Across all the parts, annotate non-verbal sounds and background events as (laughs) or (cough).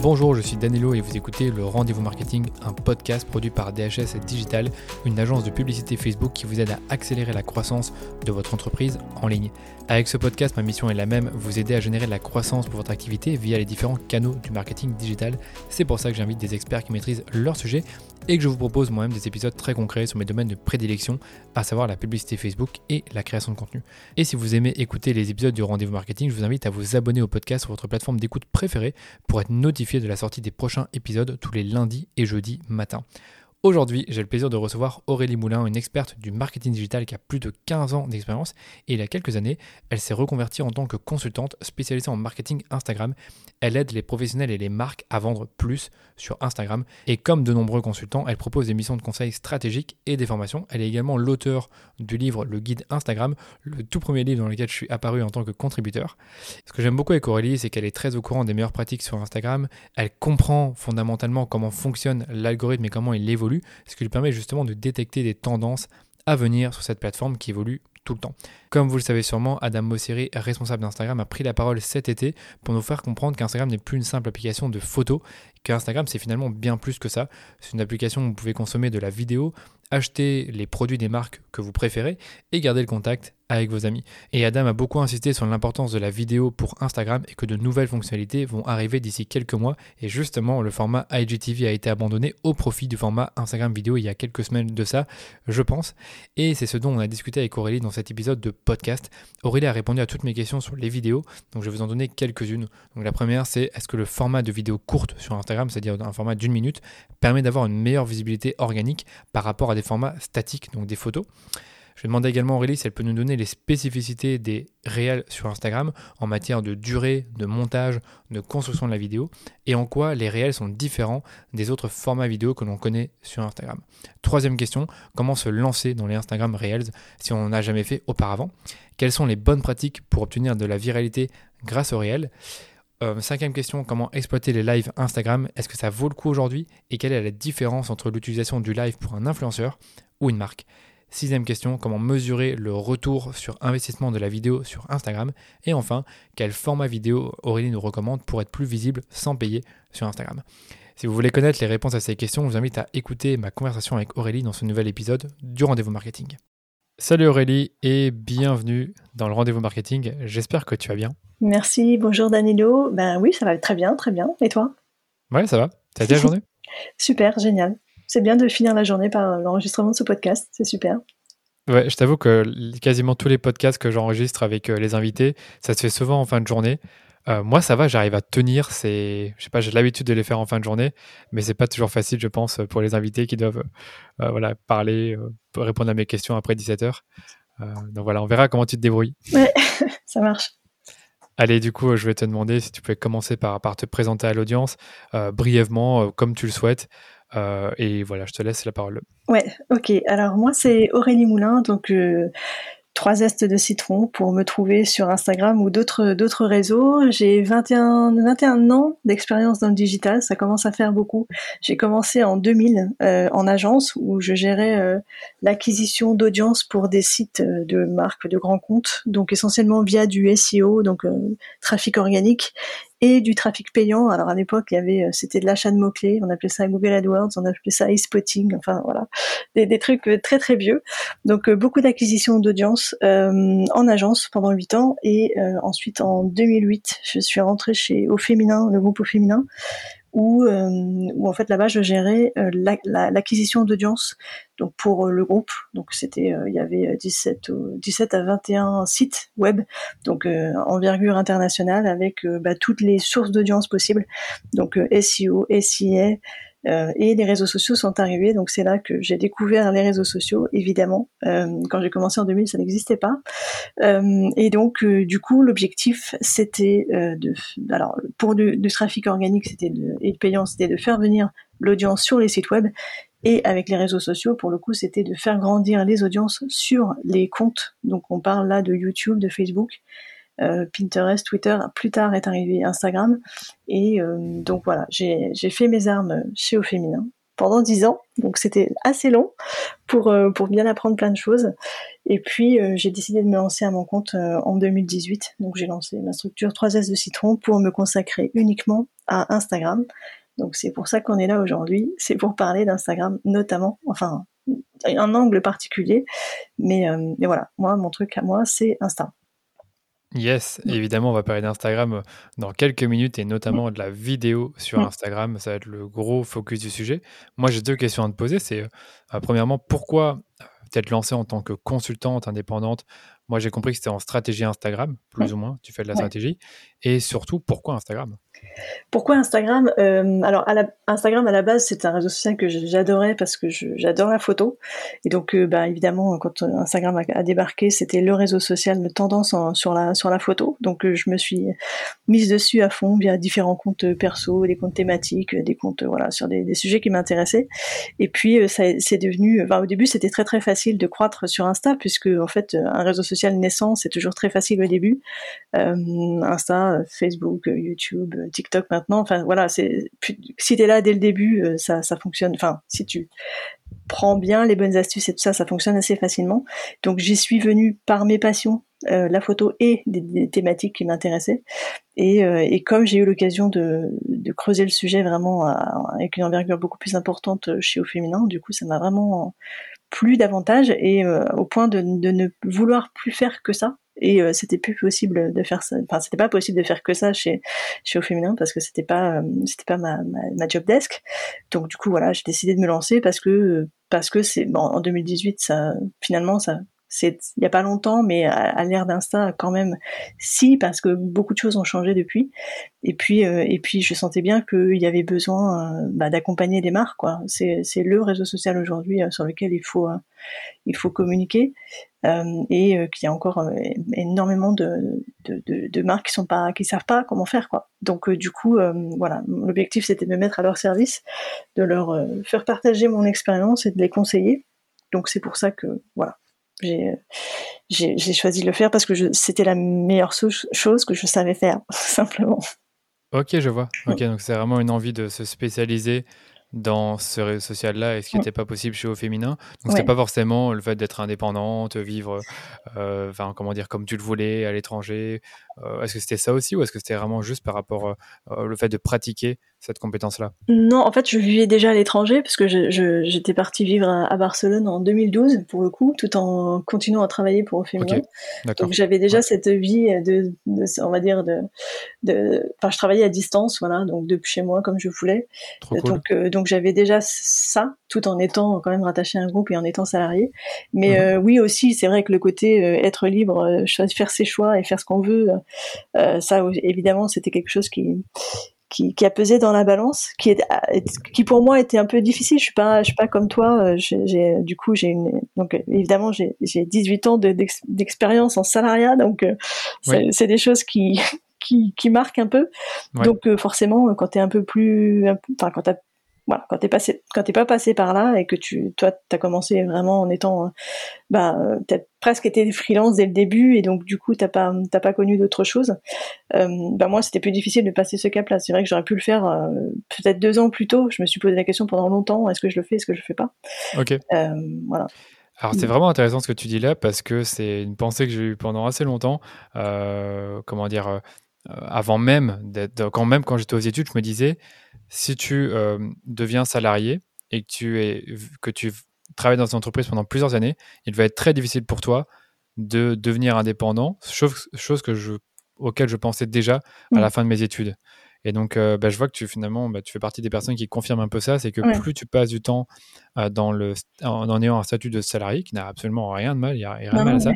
Bonjour, je suis Danilo et vous écoutez le Rendez-vous Marketing, un podcast produit par DHS Digital, une agence de publicité Facebook qui vous aide à accélérer la croissance de votre entreprise en ligne. Avec ce podcast, ma mission est la même, vous aider à générer la croissance pour votre activité via les différents canaux du marketing digital. C'est pour ça que j'invite des experts qui maîtrisent leur sujet et que je vous propose moi-même des épisodes très concrets sur mes domaines de prédilection, à savoir la publicité Facebook et la création de contenu. Et si vous aimez écouter les épisodes du Rendez-vous Marketing, je vous invite à vous abonner au podcast sur votre plateforme d'écoute préférée pour être notifié de la sortie des prochains épisodes tous les lundis et jeudis matin. Aujourd'hui, j'ai le plaisir de recevoir Aurélie Moulin, une experte du marketing digital qui a plus de 15 ans d'expérience et il y a quelques années, elle s'est reconvertie en tant que consultante spécialisée en marketing Instagram. Elle aide les professionnels et les marques à vendre plus sur Instagram et comme de nombreux consultants, elle propose des missions de conseil stratégiques et des formations. Elle est également l'auteur du livre Le guide Instagram, le tout premier livre dans lequel je suis apparu en tant que contributeur. Ce que j'aime beaucoup avec Aurélie, c'est qu'elle est très au courant des meilleures pratiques sur Instagram. Elle comprend fondamentalement comment fonctionne l'algorithme et comment il évolue ce qui lui permet justement de détecter des tendances à venir sur cette plateforme qui évolue tout le temps. Comme vous le savez sûrement, Adam Mosseri, responsable d'Instagram, a pris la parole cet été pour nous faire comprendre qu'Instagram n'est plus une simple application de photos, qu'Instagram c'est finalement bien plus que ça. C'est une application où vous pouvez consommer de la vidéo, acheter les produits des marques que vous préférez et garder le contact avec vos amis. Et Adam a beaucoup insisté sur l'importance de la vidéo pour Instagram et que de nouvelles fonctionnalités vont arriver d'ici quelques mois. Et justement, le format IGTV a été abandonné au profit du format Instagram vidéo il y a quelques semaines de ça, je pense. Et c'est ce dont on a discuté avec Aurélie dans cet épisode de podcast. Aurélie a répondu à toutes mes questions sur les vidéos, donc je vais vous en donner quelques-unes. Donc la première, c'est est-ce que le format de vidéo courte sur Instagram, c'est-à-dire un format d'une minute, permet d'avoir une meilleure visibilité organique par rapport à des formats statiques, donc des photos? Je vais demander également à Aurélie si elle peut nous donner les spécificités des réels sur Instagram en matière de durée, de montage, de construction de la vidéo et en quoi les réels sont différents des autres formats vidéo que l'on connaît sur Instagram. Troisième question, comment se lancer dans les Instagram Reels si on n'a jamais fait auparavant? Quelles sont les bonnes pratiques pour obtenir de la viralité grâce aux réels? Euh, cinquième question, comment exploiter les lives Instagram? Est-ce que ça vaut le coup aujourd'hui? Et quelle est la différence entre l'utilisation du live pour un influenceur ou une marque? Sixième question, comment mesurer le retour sur investissement de la vidéo sur Instagram? Et enfin, quel format vidéo Aurélie nous recommande pour être plus visible sans payer sur Instagram? Si vous voulez connaître les réponses à ces questions, je vous invite à écouter ma conversation avec Aurélie dans ce nouvel épisode du Rendez-vous Marketing. Salut Aurélie et bienvenue dans le Rendez-vous Marketing. J'espère que tu vas bien. Merci, bonjour Danilo. Ben oui, ça va très bien, très bien. Et toi? Ouais, ça va. T'as été la (laughs) journée? Super, génial c'est bien de finir la journée par l'enregistrement de ce podcast. C'est super. Ouais, je t'avoue que quasiment tous les podcasts que j'enregistre avec euh, les invités, ça se fait souvent en fin de journée. Euh, moi, ça va, j'arrive à tenir. C'est, je sais pas, j'ai l'habitude de les faire en fin de journée, mais c'est pas toujours facile, je pense, pour les invités qui doivent, euh, voilà, parler, répondre à mes questions après 17 h donc voilà, on verra comment tu te débrouilles. Ouais, (laughs) ça marche. Allez, du coup, je vais te demander si tu pouvais commencer par, par te présenter à l'audience brièvement, comme tu le souhaites. Euh, et voilà, je te laisse la parole. Ouais, ok. Alors moi, c'est Aurélie Moulin, donc euh, trois zestes de citron pour me trouver sur Instagram ou d'autres réseaux. J'ai 21 21 ans d'expérience dans le digital, ça commence à faire beaucoup. J'ai commencé en 2000 euh, en agence où je gérais l'acquisition d'audience pour des sites de marques de grands comptes, donc essentiellement via du SEO, donc trafic organique et du trafic payant. Alors à l'époque, il y avait, euh, c'était de l'achat de mots clés. On appelait ça Google AdWords, on appelait ça e-spotting. Enfin voilà, des, des, trucs euh, très très vieux. Donc euh, beaucoup d'acquisitions d'audience en agence pendant huit ans et ensuite en 2008, je suis rentrée chez Au Féminin, le groupe Au Féminin, où, euh, où en fait là-bas je gérais euh, l'acquisition d'audience. Donc pour euh, le groupe donc c'était il y avait 17 17 à 21 sites web donc envergure internationale avec bah, toutes les sources d'audience possibles. Donc SEO, SIA euh, et les réseaux sociaux sont arrivés, donc c'est là que j'ai découvert les réseaux sociaux, évidemment. Euh, quand j'ai commencé en 2000, ça n'existait pas. Euh, et donc, du coup, l'objectif, c'était de... Alors, pour du, trafic organique c'était de, et payant, c'était de faire venir l'audience sur les sites web. Et avec les réseaux sociaux, pour le coup, c'était de faire grandir les audiences sur les comptes. Donc, on parle là de YouTube, de Facebook. Euh, Pinterest, Twitter, plus tard est arrivé Instagram. Et euh, donc voilà, j'ai fait mes armes chez Au Féminin. pendant 10 ans, donc c'était assez long pour, euh, pour bien apprendre plein de choses. Et puis euh, j'ai décidé de me lancer à mon compte euh, en 2018, donc j'ai lancé ma structure 3S de Citron pour me consacrer uniquement à Instagram. Donc c'est pour ça qu'on est là aujourd'hui, c'est pour parler d'Instagram notamment, enfin un angle particulier, mais, mais voilà, moi mon truc à moi c'est Insta. Yes, évidemment, on va parler d'Instagram euh, dans quelques minutes et notamment de la vidéo sur Instagram. Ça va être le gros focus du sujet. Moi, j'ai deux questions à te poser. C'est euh, euh, premièrement, pourquoi t'être lancée en tant que consultante indépendante Moi, j'ai compris que c'était en stratégie Instagram, plus ou moins. Tu fais de la stratégie. Et surtout, pourquoi Instagram? Pourquoi Instagram? Euh, Alors, à Instagram à la base, c'est un réseau social que j'adorais parce que j'adore la photo. Et donc, euh, bah, évidemment, quand Instagram a, débarqué, c'était le réseau social de tendance sur la sur la photo. Donc, euh, je me suis mise dessus à fond via différents comptes perso, des comptes thématiques, des comptes voilà sur des, sujets qui m'intéressaient. Et puis, ça c'est devenu. au début, c'était très très facile de croître sur Insta puisque en fait, un réseau social naissant, c'est toujours très facile au début. Insta, Facebook, YouTube TikTok maintenant. Enfin voilà, c'est si t'es là dès le début, euh, ça ça fonctionne. Enfin si tu prends bien les bonnes astuces et tout ça, ça fonctionne assez facilement. Donc j'y suis venue par mes passions, euh, la photo et des, thématiques qui m'intéressaient. Et, euh, comme j'ai eu l'occasion de, de, creuser le sujet vraiment avec une envergure beaucoup plus importante chez Au Féminin, du coup ça m'a vraiment plu davantage et au point de, de, ne vouloir plus faire que ça. Et euh, c'était plus possible de faire ça. Enfin c'était pas possible de faire que ça chez chez au féminin parce que c'était pas euh, c'était pas ma, ma, job desk. Donc du coup voilà j'ai décidé de me lancer parce que parce que c'est bon en 2018 ça finalement ça c'est il y a pas longtemps, mais à, l'ère d'Insta quand même, si parce que beaucoup de choses ont changé depuis. Et puis euh, et puis je sentais bien qu'il y avait besoin euh, bah, d'accompagner les marques quoi. C'est c'est le réseau social aujourd'hui euh, sur lequel il faut il faut communiquer et qu'il y a encore énormément de, de, de, de, marques qui sont pas qui savent pas comment faire quoi. Donc du coup voilà l'objectif c'était de me mettre à leur service, de leur faire partager mon expérience et de les conseiller. Donc c'est pour ça que voilà j'ai choisi de le faire parce que c'était la meilleure chose que je savais faire, (laughs) simplement. Ok, je vois. Ok, donc c'est vraiment une envie de se spécialiser dans ce réseau social-là et ce qui n'était pas possible chez Au Féminin. Donc, c'était pas forcément le fait d'être indépendante, vivre, euh, enfin, comment dire, comme tu le voulais, à l'étranger. Euh, est-ce que c'était ça aussi ou est-ce que c'était vraiment juste par rapport au euh, fait de pratiquer cette compétence-là? Non, en fait, je vivais déjà à l'étranger parce que j'étais partie vivre à, Barcelone en 2012 pour le coup, tout en continuant à travailler pour Féminin. Donc j'avais déjà cette vie de, on va dire de, de, enfin, je travaillais à distance, voilà, donc depuis chez moi comme je voulais. donc euh, donc j'avais déjà ça, tout en étant quand même rattaché à un groupe et en étant salarié. Mais mhm. euh, oui aussi, c'est vrai que le côté euh, être libre, faire ses choix et faire ce qu'on veut, ça évidemment c'était quelque chose qui qui, qui, a pesé dans la balance, qui est, qui pour moi était un peu difficile. Je suis pas, je suis pas comme toi. Euh, j'ai, du coup, j'ai une, donc évidemment, j'ai, j'ai 18 ans d'expérience en salariat, donc euh, c'est des choses qui, (laughs) qui, qui marquent un peu. Donc euh, forcément, quand tu es un peu plus, enfin quand voilà, quand t'es passé, quand t'es pas passé par là et que tu, toi, t'as commencé vraiment en étant, euh, bah, t'as presque été freelance dès le début et donc du coup t'as pas, t'as pas connu d'autre chose. Euh, bah moi, c'était plus difficile de passer ce cap-là. C'est vrai que j'aurais pu le faire euh, peut-être deux ans plus tôt. Je me suis posé la question pendant longtemps est-ce que je le fais, est-ce que je le fais pas? Ok. voilà. Alors c'est vraiment intéressant ce que tu dis là parce que c'est une pensée que j'ai eue pendant assez longtemps. comment dire avant même d'être, quand même quand j'étais aux études, je me disais si tu euh, deviens salarié et que tu, es, que tu travailles dans une entreprise pendant plusieurs années, il va être très difficile pour toi de devenir indépendant, chose, chose que je, auquel je pensais déjà à la mmh. fin de mes études. Et donc, euh, bah, je vois que tu finalement, bah, tu fais partie des personnes qui confirment un peu ça, c'est que plus tu passes du temps euh, dans le, en, ayant un statut de salarié, qui n'a absolument rien de mal, il n'y a, rien de mal à ça,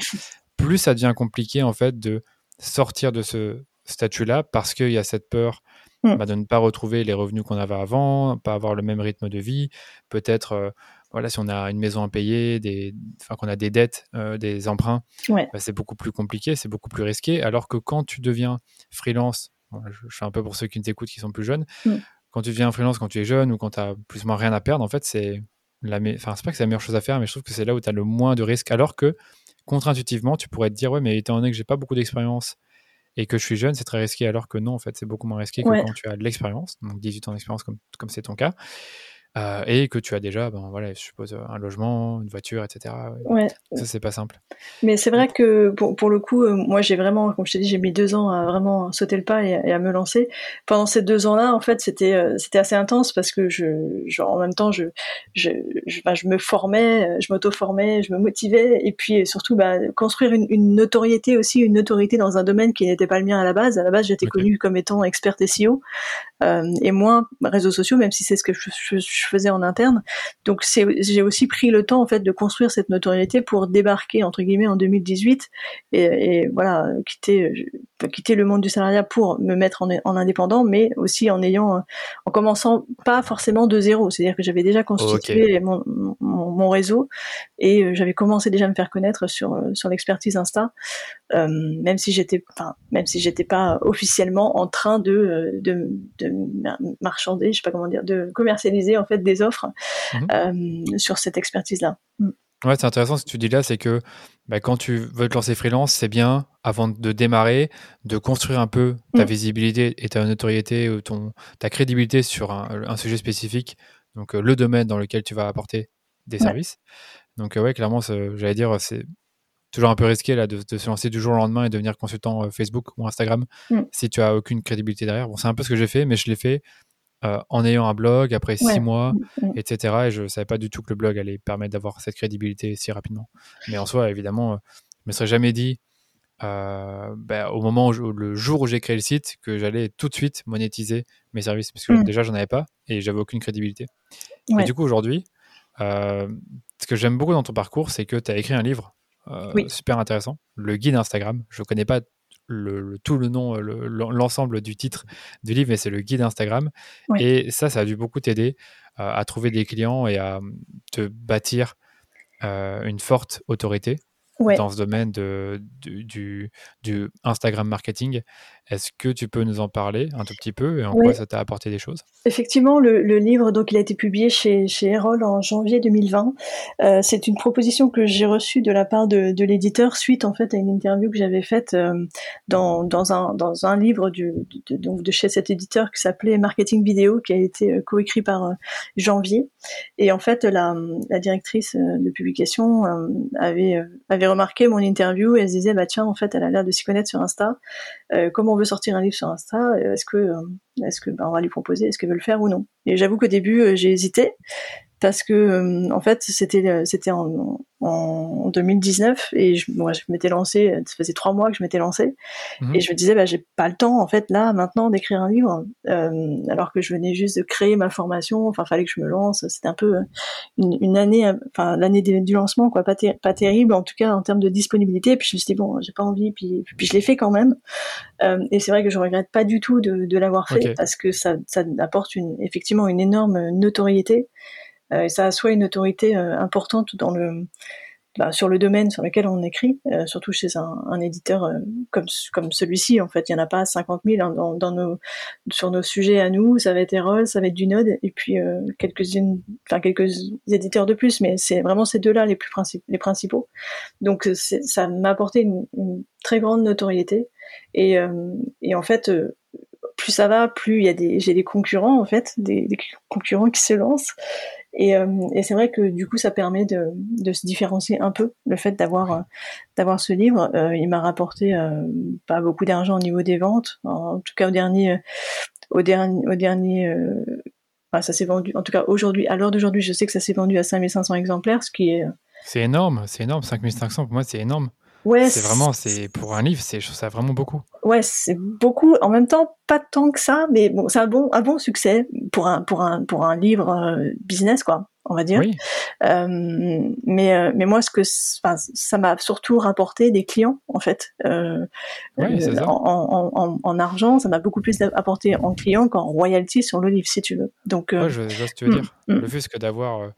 plus ça devient compliqué en fait de sortir de ce statut-là parce qu'il y a cette peur Mm. Bah, de ne pas retrouver les revenus qu'on avait avant, pas avoir le même rythme de vie, peut-être euh, voilà, si on a une maison à payer, des, enfin, qu'on a des dettes, euh, des emprunts, bah, c'est beaucoup plus compliqué, c'est beaucoup plus risqué. Alors que quand tu deviens freelance, je, je, fais un peu pour ceux qui nous écoutent qui sont plus jeunes, mm. quand tu deviens freelance quand tu es jeune ou quand tu as plus ou moins rien à perdre, en fait, c'est la enfin, c'est pas que c'est la meilleure chose à faire, mais je trouve que c'est là où tu as le moins de risques. Alors que contre-intuitivement, tu pourrais te dire, ouais, mais étant donné que j'ai pas beaucoup d'expérience, et que je suis jeune, c'est très risqué, alors que non, en fait, c'est beaucoup moins risqué que quand tu as de l'expérience, donc 18 ans d'expérience comme comme c'est ton cas. Euh, et que tu as déjà, ben, voilà, je suppose, un logement, une voiture, etc. Ouais. Ça, c'est pas simple. Mais c'est vrai que pour, pour le coup, euh, moi, j'ai vraiment, comme je t'ai dit, j'ai mis deux ans à vraiment sauter le pas et, à me lancer. Pendant ces deux ans-là, en fait, c'était euh, c'était assez intense parce que je, en même temps, je je, je, ben, je me formais, je m'auto-formais, je me motivais, et puis surtout, bah, construire une, une, notoriété aussi, une notoriété dans un domaine qui n'était pas le mien à la base. À la base, j'étais connue comme étant experte SEO et moins réseaux sociaux, même si c'est ce que je, je, faisais en interne. Donc j'ai aussi pris le temps en fait de construire cette notoriété pour débarquer entre guillemets en 2018 et, et voilà quitter quitter le monde du salariat pour me mettre en, en, indépendant, mais aussi en ayant en commençant pas forcément de zéro, c'est-à-dire que j'avais déjà constitué mon, mon, mon, réseau et euh, j'avais commencé déjà à me faire connaître sur sur l'expertise Insta, euh, même si j'étais enfin même si j'étais pas officiellement en train de, de, de marchander, je sais pas comment dire, de commercialiser en fait des offres mhm. euh, sur cette expertise-là. Mm. Ouais, c'est intéressant ce que tu dis là, c'est que bah, quand tu veux te lancer freelance, c'est bien, avant de démarrer, de construire un peu ta mm. visibilité et ta notoriété ou ton, ta crédibilité sur un, sujet spécifique, donc euh, le domaine dans lequel tu vas apporter des services. Donc, ouais, clairement, j'allais dire, c'est toujours un peu risqué là, de, se lancer du jour au lendemain et devenir consultant euh, Facebook ou Instagram mm. si tu as aucune crédibilité derrière. Bon, c'est un peu ce que j'ai fait, mais je l'ai fait euh, en ayant un blog après six mois, mm, mm. etc. Et je ne savais pas du tout que le blog allait permettre d'avoir cette crédibilité si rapidement. Mais en soi, évidemment, euh, je me serais jamais dit ben, au moment où le jour où j'ai créé le site que j'allais tout de suite monétiser mes services parce que déjà j'en avais pas et j'avais aucune crédibilité. Et du coup aujourd'hui, ce que j'aime beaucoup dans ton parcours, c'est que tu as écrit un livre euh, super intéressant. Le guide Instagram. Je ne connais pas le, tout le nom, l'ensemble du titre du livre, mais c'est le guide Instagram. Et ça, ça a dû beaucoup t'aider euh, à trouver des clients et à te bâtir euh, une forte autorité dans ce domaine de, du, du, Instagram marketing. Est-ce que tu peux nous en parler un tout petit peu et en quoi ça t'a apporté des choses? Effectivement, le, livre donc il a été publié chez chez Erol en janvier 2020. Euh, c'est une proposition que j'ai reçue de la part de, de l'éditeur suite en fait à une interview que j'avais faite euh, dans, dans un dans un livre du, de, donc de chez cet éditeur qui s'appelait Marketing Vidéo qui a été euh, coécrit par Janvier. Et en fait la, la directrice de publication avait avait remarqué mon interview et elle se disait bah tiens en fait elle a l'air de s'y connaître sur Insta. Comment on veut sortir un livre sur Insta, euh, est-ce que, euh, est-ce ben, va lui proposer, est-ce qu'elle veut le faire ou non. Et j'avoue qu'au début, euh, j'ai hésité parce que en fait c'était c'était en, en 2019 et je, moi, je m'étais lancé ça faisait trois mois que je m'étais lancé mhm. et je me disais bah j'ai pas le temps en fait là maintenant d'écrire un livre euh, alors que je venais juste de créer ma formation enfin fallait que je me lance c'était un peu une, une année enfin l'année du lancement quoi pas, pas terrible en tout cas en termes de disponibilité puis je me suis dit bon j'ai pas envie puis puis je l'ai fait quand même euh, et c'est vrai que je regrette pas du tout de, de l'avoir fait parce que ça ça apporte une effectivement une énorme notoriété euh, ça a soit une autorité euh, importante bah, sur le domaine sur lequel on écrit, euh, surtout chez un, éditeur comme, celui-ci. En fait, il n'y en a pas 50 000 hein, sur nos sujets à nous. Ça va être Erol, ça va être du Node, et puis quelques, éditeurs de plus, mais c'est vraiment ces deux-là les principaux. Donc, ça m'a apporté une, très grande notoriété. Et, et en fait, plus ça va, plus j'ai des concurrents en fait, des concurrents qui se lancent. Et, euh, et c'est vrai que du coup, ça permet de, de, se différencier un peu. Le fait d'avoir euh, d'avoir ce livre, euh, il m'a rapporté pas beaucoup d'argent au niveau des ventes. En, tout cas, au dernier, au dernier, au dernier. ça s'est vendu. En tout cas, aujourd'hui, à l'heure d'aujourd'hui, je sais que ça s'est vendu à 5500 exemplaires, ce qui est. C'est énorme, c'est énorme. 5500 pour moi, c'est énorme. Ouais, c'est vraiment, c'est pour un livre, c'est, je trouve ça vraiment beaucoup. Ouais, c'est beaucoup. En même temps, pas tant que ça, mais bon, c'est un bon, un bon succès pour un, pour un, pour un livre euh, business, quoi, on va dire. Oui. Euh, mais, euh, mais moi, ce que, ça m'a surtout rapporté des clients, en fait. Euh, oui, en, en, en, en, argent, ça m'a beaucoup plus apporté en clients qu'en royalty sur le livre, si tu veux. Donc. Ouais, je vois ce que tu veux mm, dire. Mm. Le fait que d'avoir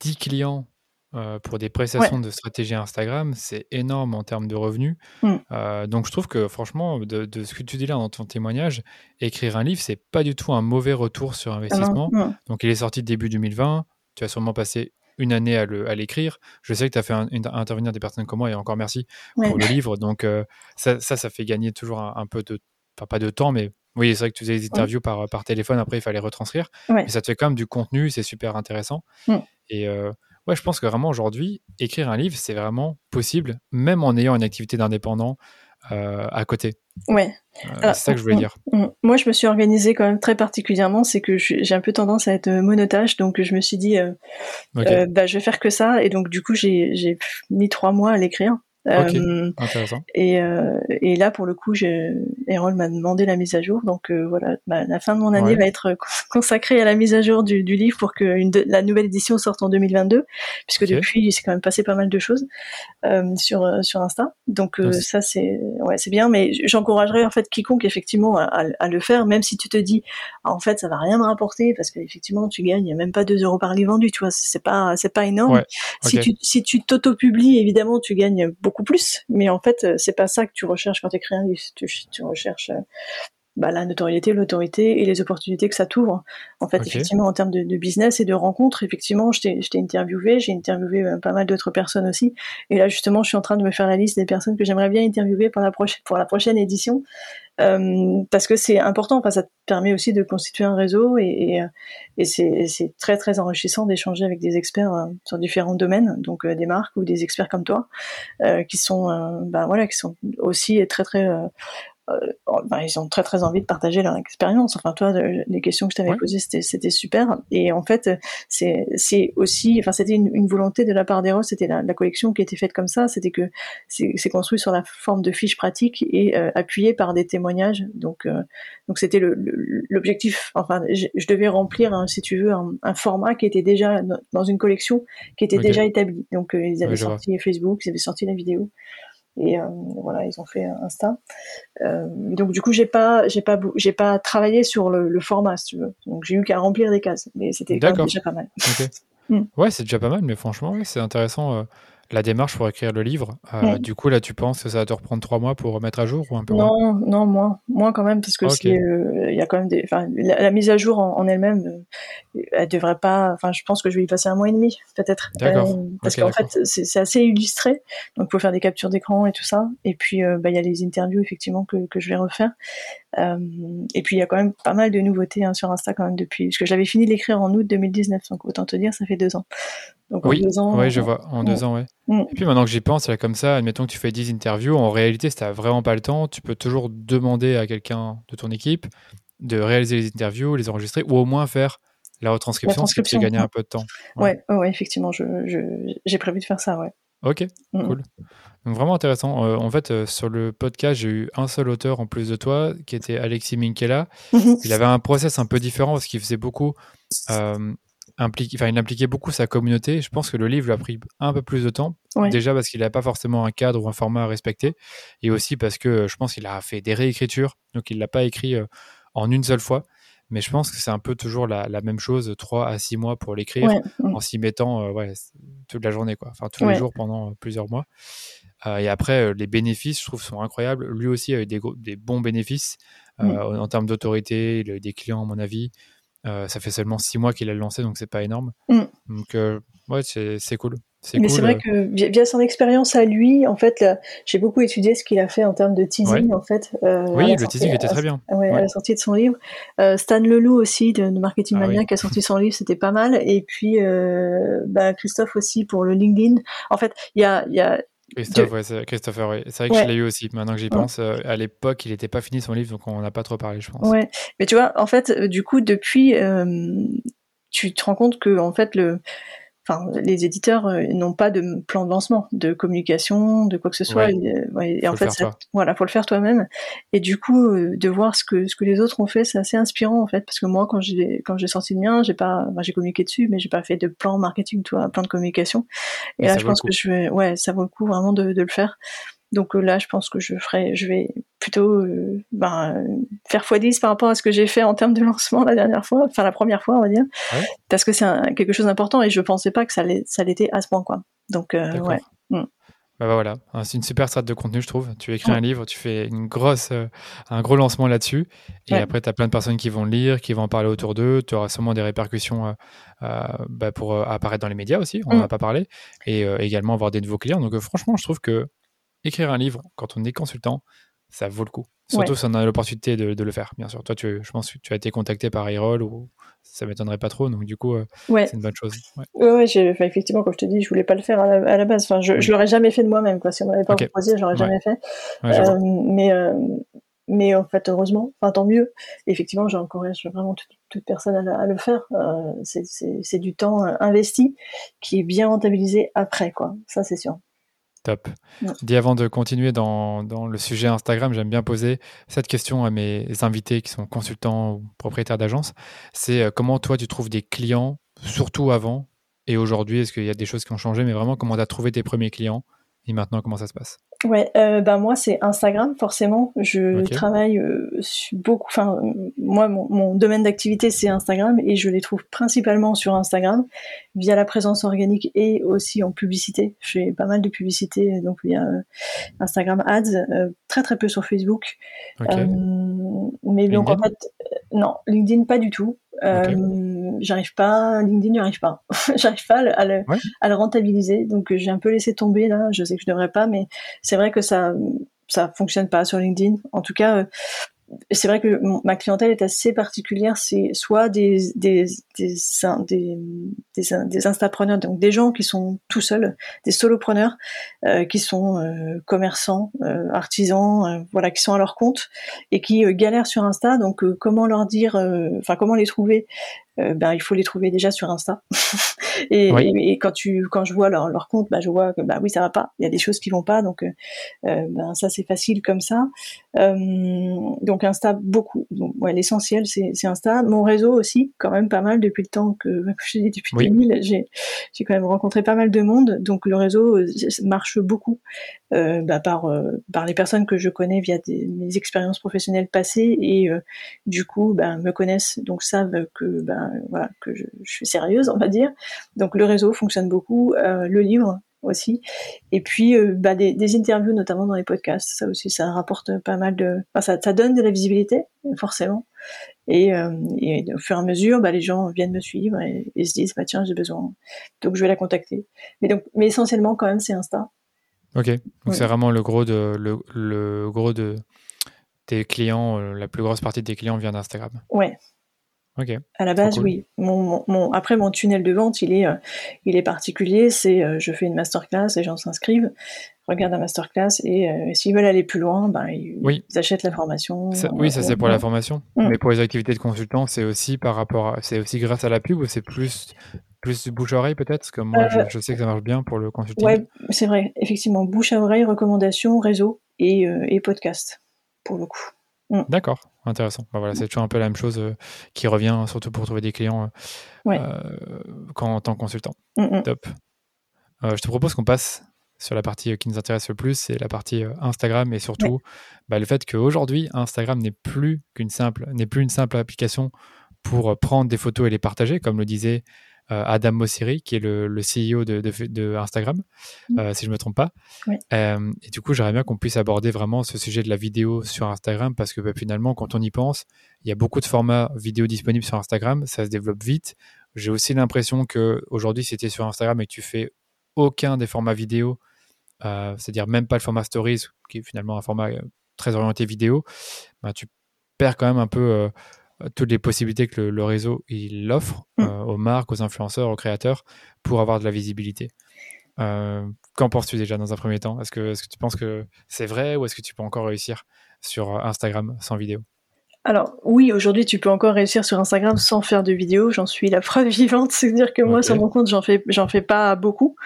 10 clients euh, pour des prestations de stratégie Instagram, c'est énorme en termes de revenus. Mm. Euh, donc je trouve que franchement, de, ce que tu dis là dans ton témoignage, écrire un livre, c'est pas du tout un mauvais retour sur investissement. donc il est sorti début 2020. Tu as sûrement passé une année à l'écrire. Je sais que tu as fait intervenir des personnes comme moi et encore merci pour le livre. Donc euh, ça, ça, fait gagner toujours un, peu de, enfin pas de temps, mais Oui, c'est vrai que tu faisais des interviews par, par téléphone, après il fallait retranscrire. Mais ça te fait quand même du contenu, c'est super intéressant. Mm. Et euh, ouais, je pense que vraiment aujourd'hui, écrire un livre, c'est vraiment possible, même en ayant une activité d'indépendant euh, à côté. Ouais. Euh, c'est ça que je voulais mm, dire. mm. Moi, je me suis organisée quand même très particulièrement, c'est que j'ai un peu tendance à être monotage, donc je me suis dit, euh, bah, je vais faire que ça, et donc du coup, j'ai j'ai mis trois mois à l'écrire. Euh, intéressant. et, euh, et là, pour le coup, Errol m'a demandé la mise à jour. Donc euh, voilà, bah, la fin de mon année Ouais. va être cons- (laughs) consacrée à la mise à jour du, du livre pour que une de- la nouvelle édition sorte en 2022, puisque depuis, il s'est quand même passé pas mal de choses sur sur Insta. Donc ça, c'est ouais, c'est bien. Mais j'encouragerais en fait quiconque effectivement à, à- à le faire, même si tu te dis, ah, en fait, ça va rien me rapporter parce qu'effectivement, tu gagnes même pas 2 euros par livre vendu. Tu vois, c'est pas c'est pas énorme. Ouais, Si tu si tu t'auto-publies, évidemment, tu gagnes beaucoup plus. Mais en fait, euh, c'est pas ça que tu recherches quand tu écris un livre. Tu, tu recherches euh, bah, la notoriété, l'autorité et les opportunités que ça t'ouvre. En fait, effectivement, en termes de, de business et de rencontres, effectivement, je t'ai interviewé, j'ai interviewé euh, pas mal d'autres personnes aussi. Et là, justement, je suis en train de me faire la liste des personnes que j'aimerais bien interviewer pour la prochaine pour la prochaine édition. Euh, parce que c'est important, enfin, ça te permet aussi de constituer un réseau et, et, euh, et c'est très très enrichissant d'échanger avec des experts euh, sur différents domaines, donc euh, des marques ou des experts comme toi, qui sont, bah, voilà, qui sont aussi très très euh, euh, ben, ils ont très très envie de partager leur expérience. Enfin, toi, de- les questions que je t'avais Ouais. posées, c'était c'était super. Et en fait, c'est c'est aussi, enfin, c'était une, une volonté de la part d'Eros. C'était la, la collection qui était faite comme ça. C'était que c'est c'est construit sur la forme de fiches pratiques et euh, appuyé par des témoignages. Donc euh, donc c'était le- le- l'objectif. Enfin, je, je devais remplir, hein, si tu veux, un, un format qui était déjà dans- une collection qui était déjà établi. Donc euh, ils avaient Ouais, sorti Facebook, ils avaient sorti la vidéo. Et euh, voilà, ils ont fait Insta. Euh, donc du coup, j'ai pas, j'ai pas, bou- j'ai pas travaillé sur le, le format, si tu veux. Donc j'ai eu qu'à remplir des cases, mais c'était déjà pas mal. (laughs) Mm. Ouais, c'est déjà pas mal, mais franchement, c'est intéressant euh, la démarche pour écrire le livre. Euh. Du coup, là, tu penses que ça va te reprendre trois mois pour remettre à jour ou un peu moins Non, non, moins, moins quand même, parce que c'est, euh, y a quand même des, la, la mise à jour en, en elle-même, euh, elle devrait pas, enfin, je pense que je vais y passer un mois et demi, peut-être. D'accord. Parce qu'en fait, c'est assez illustré, donc il faut faire des captures d'écran et tout ça. Et puis, bah, il y a les interviews effectivement que, que je vais refaire. Et puis il y a quand même pas mal de nouveautés hein, sur Insta quand même depuis, parce que je l'avais fini de l'écrire en août 2019, donc autant te dire, ça fait deux ans. Donc en Oui, deux ans, ouais, je vois, en deux ans, ouais. Mm. Et puis maintenant que j'y pense, là, comme ça, admettons que tu fais 10 interviews, en réalité, si tu vraiment pas le temps, tu peux toujours demander à quelqu'un de ton équipe de réaliser les interviews, les enregistrer, ou au moins faire la retranscription, ce qui te fait gagner un peu de temps. ouais, ouais, ouais, effectivement, je, je, j'ai prévu de faire ça, ouais. Ok, Mm. cool. Donc vraiment intéressant. Euh, en fait, euh, sur le podcast, j'ai eu un seul auteur en plus de toi, qui était Alexis Minkela. Mhm. Il avait un process un peu différent parce qu'il faisait beaucoup, euh, impliquer, enfin, il impliquait beaucoup sa communauté. Je pense que le livre lui a pris un peu plus de temps. Ouais. Déjà parce qu'il n'a pas forcément un cadre ou un format à respecter, et aussi parce que je pense qu'il a fait des réécritures, donc il l'a pas écrit euh, en une seule fois. Mais je pense que c'est un peu toujours la, la même chose, 3 à 6 mois pour l'écrire, Ouais, en s'y mettant euh, ouais, toute la journée, quoi. Enfin, tous les jours pendant euh, plusieurs mois. Euh, et après, les bénéfices, je trouve, sont incroyables. Lui aussi a eu des, des bons bénéfices euh, en, en termes d'autorité. Il a eu des clients, à mon avis. Euh, ça fait seulement six mois qu'il a lancé, donc c'est pas énorme. Mm. Donc, euh, ouais, c'est cool. Mais cool. c'est vrai euh, que via, son expérience à lui, en fait, j'ai beaucoup étudié ce qu'il a fait en termes de teasing, en fait. euh, Oui, le sortie- teasing était très bien. Ouais, à la sortie de son livre. Euh, Stan Leloup aussi de, de Marketing Ah Mania oui. qui a sorti son livre, c'était pas mal. Et puis euh, bah, Christophe aussi pour le LinkedIn. En fait, il y a, il y a Christophe, ouais, c'est- Christopher, ouais. c'est vrai que Ouais. je l'ai eu aussi. Maintenant que j'y pense, euh, à l'époque, il n'était pas fini son livre, donc on n'a pas trop parlé, je pense. Ouais, mais tu vois, en fait, euh, du coup, depuis, euh, tu te rends compte que en fait le, enfin, les éditeurs euh, n'ont pas de plan de lancement, de communication, de quoi que ce soit. Ouais. Et, euh, ouais, et en fait, ça- toi. voilà, faut le faire toi-même. Et du coup, euh, de voir ce que ce que les autres ont fait, c'est assez inspirant en fait, parce que moi, quand j'ai quand j'ai sorti le mien, j'ai pas, enfin, j'ai communiqué dessus, mais j'ai pas fait de plan marketing, tu vois, plan de communication. Et Mais là, je pense que je vais, ouais, ça vaut le coup vraiment de, de le faire. Donc euh, là, je pense que je ferai, je vais plutôt euh, ben, faire x10 par rapport à ce que j'ai fait en termes de lancement la dernière fois, enfin la première fois, on va dire, Ouais. parce que c'est quelque chose d'important et je pensais pas que ça l'était à ce point, quoi. Donc euh, ouais, Mm. Bah, bah voilà, Hein, c'est une super strat de contenu, je trouve. Tu écris Ouais. un livre, tu fais une grosse, euh, un gros lancement là-dessus, et Ouais. après, tu as plein de personnes qui vont le lire, qui vont en parler autour d'eux. Tu auras sûrement des répercussions euh, euh, bah, pour apparaître dans les médias aussi, on n'en Mm. a pas parlé, et également avoir des nouveaux clients. Donc, franchement, je trouve que écrire un livre, quand on est consultant, ça vaut le coup. Surtout si on a l'opportunité de, le faire, bien sûr. Toi, tu, je pense que tu as été contacté par iRoll ou ça m'étonnerait pas trop, donc du coup, euh, c'est une bonne chose. Ouais, ouais effectivement, comme je te dis, je voulais pas le faire à la, base. Enfin, je, je l'aurais jamais fait de moi-même, quoi. Si on m'avait pas proposé, je l'aurais jamais fait. Euh, mais, euh, mais en fait, heureusement, enfin, tant mieux. effectivement, j'encourage vraiment toute, toute personne à, le faire. c'est du temps investi qui est bien rentabilisé après, quoi. Ça, c'est sûr. Top. Dis avant de continuer dans, le sujet Instagram, j'aime bien poser cette question à mes invités qui sont consultants ou propriétaires d'agence. C'est euh, comment toi tu trouves des clients, surtout avant et aujourd'hui? Est-ce qu'il y a des choses qui ont changé? Mais vraiment, comment tu as trouvé tes premiers clients? Et maintenant, comment ça se passe? Ouais, euh, bah moi c'est Instagram forcément. Je travaille euh, beaucoup. Enfin, moi mon, domaine d'activité c'est Instagram et je les trouve principalement sur Instagram via la présence organique et aussi en publicité. Je fais pas mal de publicité donc via euh, Instagram Ads, euh, très très peu sur Facebook. mais donc en fait non, LinkedIn pas du tout. Euh, j'arrive pas, LinkedIn n'y arrive pas. (laughs) j'arrive pas à le, à le, rentabiliser. Donc j'ai un peu laissé tomber là. Je sais que je devrais pas, mais c'est vrai que ça ça fonctionne pas sur LinkedIn. En tout cas, euh, c'est vrai que ma clientèle est assez particulière. C'est soit des des des des, des, instapreneurs, donc des gens qui sont tout seuls, des solopreneurs, euh, qui sont euh, commerçants, euh, artisans, voilà, qui sont à leur compte et qui galèrent sur Insta. Donc comment leur dire, enfin comment les trouver ben il faut les trouver déjà sur Insta. (laughs) et, et, quand tu quand je vois leur, leur compte, ben, je vois que bah oui ça va pas, il y a des choses qui vont pas, donc ben ça c'est facile comme ça. donc Insta beaucoup. Donc ouais, l'essentiel c'est Insta. Mon réseau aussi quand même pas mal depuis le temps que (laughs) je dis depuis 2000, j'ai j'ai quand même rencontré pas mal de monde. Donc le réseau marche beaucoup euh, bah, par par les personnes que je connais via des, mes expériences professionnelles passées et du coup bah, me connaissent donc savent que voilà, que je, suis sérieuse, on va dire. Donc le réseau fonctionne beaucoup, euh, le livre aussi, et puis euh, bah, des, interviews notamment dans les podcasts. Ça aussi, ça rapporte pas mal de, ça, ça donne de la visibilité forcément. Et, euh, au fur et à mesure, bah, les gens viennent me suivre et, se disent bah tiens j'ai besoin, donc je vais la contacter. Mais donc, mais essentiellement quand même c'est Insta. Ok, donc c'est vraiment le gros de le, le gros de tes clients, la plus grosse partie de tes clients vient d'Instagram. Ouais, à la base, oui. Mon, mon, après, mon tunnel de vente, il est, euh, il est particulier. C'est, euh, je fais une masterclass, les gens s'inscrivent, regardent la masterclass et euh, s'ils veulent aller plus loin, ben, ils, achètent la formation. oui, ça c'est pour la formation. Mm. Mais pour les activités de consultant, c'est aussi par rapport, c'est aussi grâce à la pub ou c'est plus plus bouche à oreille peut-être? Comme moi, je, sais que ça marche bien pour le consulting. Ouais, c'est vrai. Effectivement, bouche à oreille, recommandations, réseau et, et podcast pour le coup. Mm. D'accord, intéressant. Bah voilà, c'est toujours un peu la même chose euh, qui revient, surtout pour trouver des clients euh, euh, quand, en tant que consultant. Mm, mm. Top. je te propose qu'on passe sur la partie qui nous intéresse le plus, c'est la partie Instagram et surtout bah, le fait qu'aujourd'hui, Instagram n'est plus qu'une simple, n'est plus une simple application pour prendre des photos et les partager, comme le disait Adam Mosseri, qui est le, CEO de, Instagram, mm. euh, si je ne me trompe pas. Euh, et du coup, j'aimerais bien qu'on puisse aborder vraiment ce sujet de la vidéo sur Instagram, parce que bah, finalement, quand on y pense, il y a beaucoup de formats vidéo disponibles sur Instagram, ça se développe vite. J'ai aussi l'impression que aujourd'hui, si tu es sur Instagram et que tu fais aucun des formats vidéo, c'est-à-dire même pas le format Stories, qui est finalement un format très orienté vidéo, bah, tu perds quand même un peu toutes les possibilités que le, réseau il offre mm. euh, aux marques, aux influenceurs, aux créateurs pour avoir de la visibilité. Euh, qu'en penses-tu déjà dans un premier temps? Est-ce que, est -ce que tu penses que c'est vrai ou est-ce que tu peux encore réussir sur Instagram sans vidéo? Alors oui, aujourd'hui tu peux encore réussir sur Instagram sans faire de vidéo, j'en suis la (laughs) preuve vivante, c'est-à-dire que moi sur mon compte j'en fais j'en fais pas beaucoup,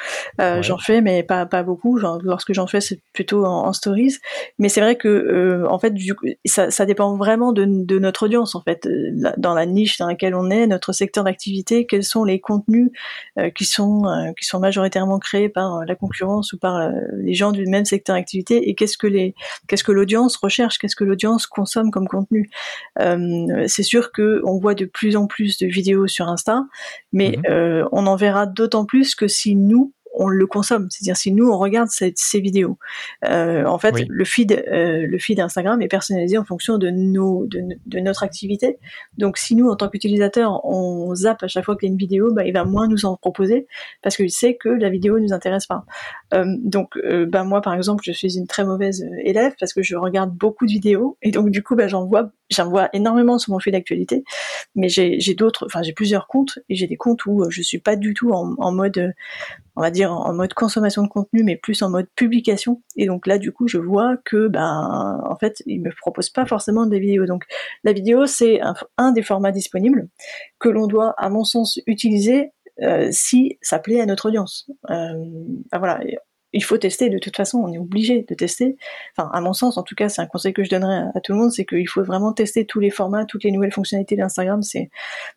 euh, j'en fais mais pas pas beaucoup, genre, lorsque j'en fais c'est plutôt en, stories, mais c'est vrai que euh, en fait du ça, ça dépend vraiment de, de, notre audience en fait, euh, dans la niche dans laquelle on est, notre secteur d'activité, quels sont les contenus qui sont qui sont majoritairement créés par la concurrence ou par les gens du même secteur d'activité et qu'est-ce que les qu'est-ce que l'audience recherche, qu'est-ce que l'audience consomme comme contenu. Euh, c'est sûr que on voit de plus en plus de vidéos sur Insta, mais mhm. euh, on en verra d'autant plus que si nous on le consomme. C'est-à-dire si nous on regarde ces, ces vidéos, euh, en fait le feed euh, le feed Instagram est personnalisé en fonction de nos de, de notre activité. Donc si nous en tant qu'utilisateur on zappe à chaque fois qu'il y a une vidéo, bah, il va moins nous en proposer parce qu'il sait que la vidéo nous intéresse pas. Euh, donc bah moi par exemple je suis une très mauvaise élève parce que je regarde beaucoup de vidéos et donc du coup bah, j'en vois j'en vois énormément sur mon feed d'actualité, mais j'ai d'autres, enfin j'ai plusieurs comptes et j'ai des comptes où je suis pas du tout en, en mode on va dire en mode consommation de contenu, mais plus en mode publication. Et donc là, du coup, je vois que, ben, en fait, ils me proposent pas forcément des vidéos. Donc, la vidéo, c'est un, des formats disponibles que l'on doit, à mon sens, utiliser euh, si ça plaît à notre audience. Euh, ben voilà il faut tester de toute façon, on est obligé de tester. Enfin, à mon sens, en tout cas, c'est un conseil que je donnerais à, tout le monde, c'est qu'il faut vraiment tester tous les formats, toutes les nouvelles fonctionnalités d'Instagram. C'est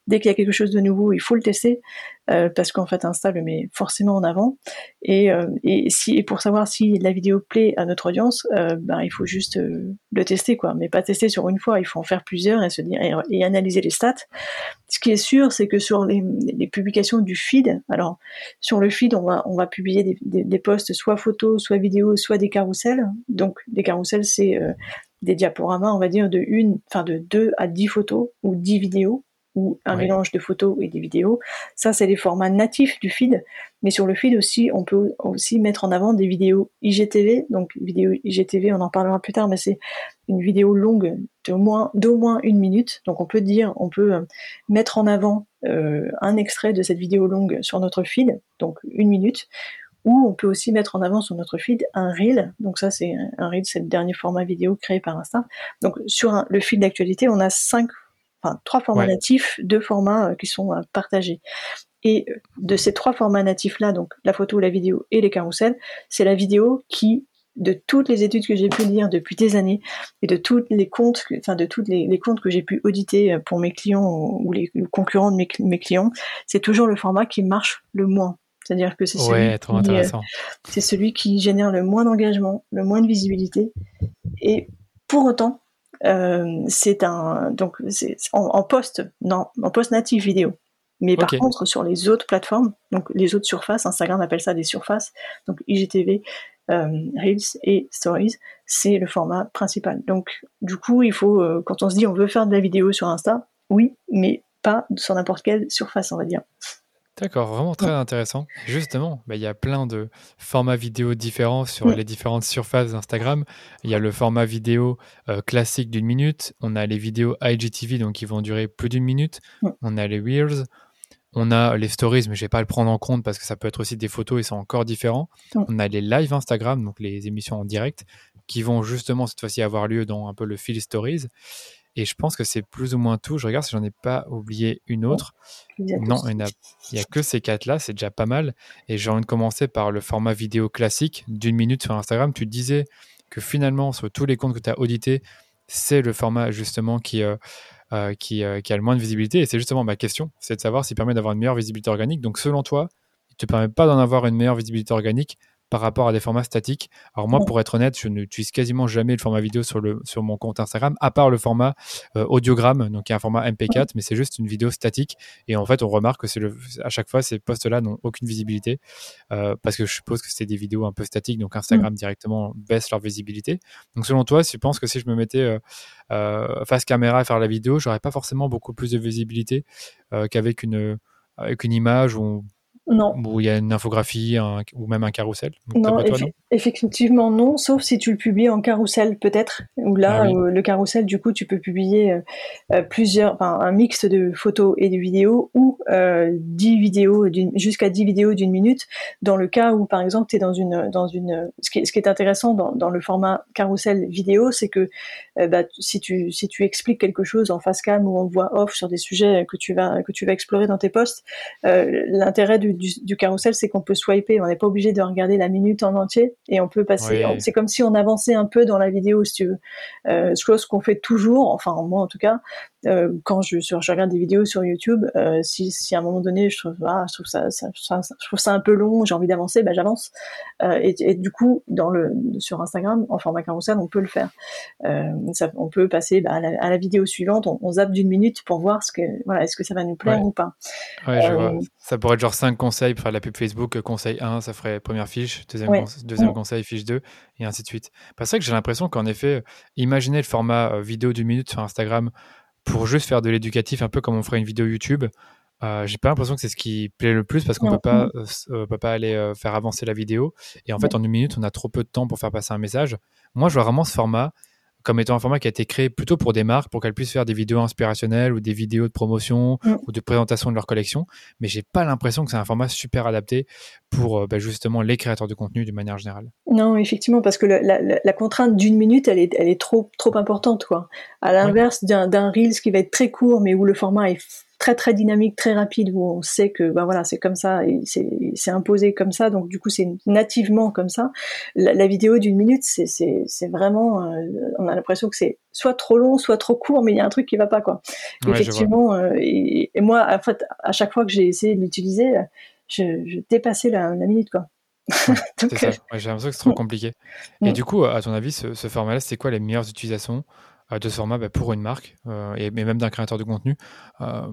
dès qu'il y a quelque chose de nouveau, il faut le tester euh, parce qu'en fait, Insta le met forcément en avant. Et, euh, et si et pour savoir si la vidéo plaît à notre audience, euh, ben il faut juste le tester quoi, mais pas tester sur une fois. Il faut en faire plusieurs et se dire et, analyser les stats. Ce qui est sûr, c'est que sur les, les, publications du feed, alors sur le feed, on va on va publier des, des, posts soit photos, soit vidéos, soit des carousels. Donc des carousels, c'est euh, des diaporamas, on va dire, de une, enfin de deux à dix photos ou dix vidéos ou un mélange de photos et des vidéos. Ça, c'est les formats natifs du feed. Mais sur le feed aussi, on peut aussi mettre en avant des vidéos IGTV. Donc, vidéo IGTV, on en parlera plus tard, mais c'est une vidéo longue d'au moins, d'au moins une minute. Donc, on peut dire, on peut euh, mettre en avant euh, un extrait de cette vidéo longue sur notre feed, donc une minute, ou on peut aussi mettre en avant sur notre feed un reel. Donc ça, c'est un reel, c'est le dernier format vidéo créé par Insta. Donc sur le feed d'actualité, on a cinq, enfin trois formats natifs, deux formats euh, qui sont euh, partagés. Et euh, de ces trois formats natifs-là, donc la photo, la vidéo et les carousels, c'est la vidéo qui de toutes les études que j'ai pu lire depuis des années et de tous les comptes, enfin de toutes les, comptes que j'ai pu auditer pour mes clients ou les concurrents de mes clients, c'est toujours le format qui marche le moins. C'est-à-dire que c'est celui, qui, euh, c'est celui qui génère le moins d'engagement, le moins de visibilité. Et pour autant, c'est un donc c'est en, post non en post natif vidéo. Mais par contre sur les autres plateformes, donc les autres surfaces, Instagram appelle ça des surfaces, donc IGTV, euh, Reels et Stories, c'est le format principal. Donc du coup, il faut quand on se dit on veut faire de la vidéo sur Insta, oui, mais pas sur n'importe quelle surface, on va dire. D'accord, vraiment très intéressant. Justement, bah, il y a plein de formats vidéo différents sur les différentes surfaces d'Instagram. Il y a le format vidéo euh, classique d'une minute. On a les vidéos IGTV, donc qui vont durer plus d'une minute. On a les Reels. On a les stories, mais je vais pas le prendre en compte parce que ça peut être aussi des photos et c'est encore différent. On a les live Instagram, donc les émissions en direct, qui vont justement cette fois-ci avoir lieu dans un peu le fil stories. Et je pense que c'est plus ou moins tout. Je regarde si j'en ai pas oublié une autre. non, il n'y a, que ces quatre-là, c'est déjà pas mal. Et j'ai envie de commencer par le format vidéo classique d'une minute sur Instagram. Tu disais que finalement, sur tous les comptes que tu as audités, c'est le format justement qui, euh, euh, qui, euh, qui, a le moins de visibilité. Et c'est justement ma question, c'est de savoir s'il permet d'avoir une meilleure visibilité organique. Donc selon toi, il ne te permet pas d'en avoir une meilleure visibilité organique par rapport à des formats statiques. Alors moi, pour être honnête, je n'utilise quasiment jamais le format vidéo sur, le, sur mon compte Instagram, à part le format euh, audiogramme, donc il y a un format MP4, mais c'est juste une vidéo statique. Et en fait, on remarque que c'est le, à chaque fois, ces posts-là n'ont aucune visibilité, euh, parce que je suppose que c'est des vidéos un peu statiques, donc Instagram directement baisse leur visibilité. Donc selon toi, tu penses que si je me mettais euh, face caméra à faire la vidéo, j'aurais pas forcément beaucoup plus de visibilité qu'avec une, avec une image où non. Où il y a une infographie ou même un carrousel Non, effectivement non, sauf si tu le publies en carrousel peut-être. Ou là, ah euh, le carrousel, du coup, tu peux publier euh, euh, plusieurs, enfin, un mix de photos et de vidéos ou euh, 10 vidéos, jusqu'à 10 vidéos d'une minute. Dans le cas où, par exemple, tu es dans une, dans une, ce qui, ce qui est intéressant dans, dans le format carrousel vidéo, c'est que bah, si tu, si tu expliques quelque chose en face cam ou en voix off sur des sujets que tu vas, que tu vas explorer dans tes posts, l'intérêt du du, carrousel, c'est qu'on peut swiper. On n'est pas obligé de regarder la minute en entier et on peut passer. C'est comme si on avançait un peu dans la vidéo, si tu veux. Euh, chose qu'on fait toujours, enfin moi en tout cas, euh, quand je, je, regarde des vidéos sur YouTube, euh, si, si à un moment donné je trouve, ah, je trouve ça, ça, je trouve ça un peu long, j'ai envie d'avancer, ben j'avance. Euh, et, et, du coup, dans le sur Instagram, en format carousel, on peut le faire. Ça, on peut passer bah, à, la, à, la, vidéo suivante, on, on zappe d'une minute pour voir ce que voilà, est-ce que ça va nous plaire ou pas. Ouais, je vois. Ça pourrait être genre 5 conseils pour faire de la pub Facebook. Conseil 1, ça ferait première fiche, deuxième, deuxième conseil, fiche 2, et ainsi de suite. C'est vrai que j'ai l'impression qu'en effet, imaginez le format vidéo d'une minute sur Instagram pour juste faire de l'éducatif, un peu comme on ferait une vidéo YouTube. Euh, j'ai pas l'impression que c'est ce qui plaît le plus parce qu'on peut pas, euh, euh, peut pas aller euh, faire avancer la vidéo. Et en fait, en une minute, on a trop peu de temps pour faire passer un message. Moi, je vois vraiment ce format comme étant un format qui a été créé plutôt pour des marques, pour qu'elles puissent faire des vidéos inspirationnelles ou des vidéos de promotion mm. ou de présentation de leur collection. Mais j'ai pas l'impression que c'est un format super adapté pour bah, justement les créateurs de contenu d'une manière générale. Non, effectivement, parce que la, la, la contrainte d'une minute, elle est, elle est trop, trop importante. Quoi. À l'inverse d'un Reels qui va être très court, mais où le format est très très dynamique, très rapide, où on sait que bah voilà, c'est comme ça, et c'est imposé comme ça, donc du coup c'est nativement comme ça. La, la vidéo d'une minute, c'est vraiment, euh, on a l'impression que c'est soit trop long, soit trop court, mais il y a un truc qui va pas quoi. Effectivement, euh, et, et, moi, en fait, à chaque fois que j'ai essayé de l'utiliser, je, je, dépassais la, la minute quoi. (laughs) c'est ça. Euh, j'ai l'impression que c'est trop compliquement Et du coup, à ton avis, ce, ce format-là, c'est quoi les meilleures utilisations de ce format bah, pour une marque euh, et mais même d'un créateur de contenu. Euh,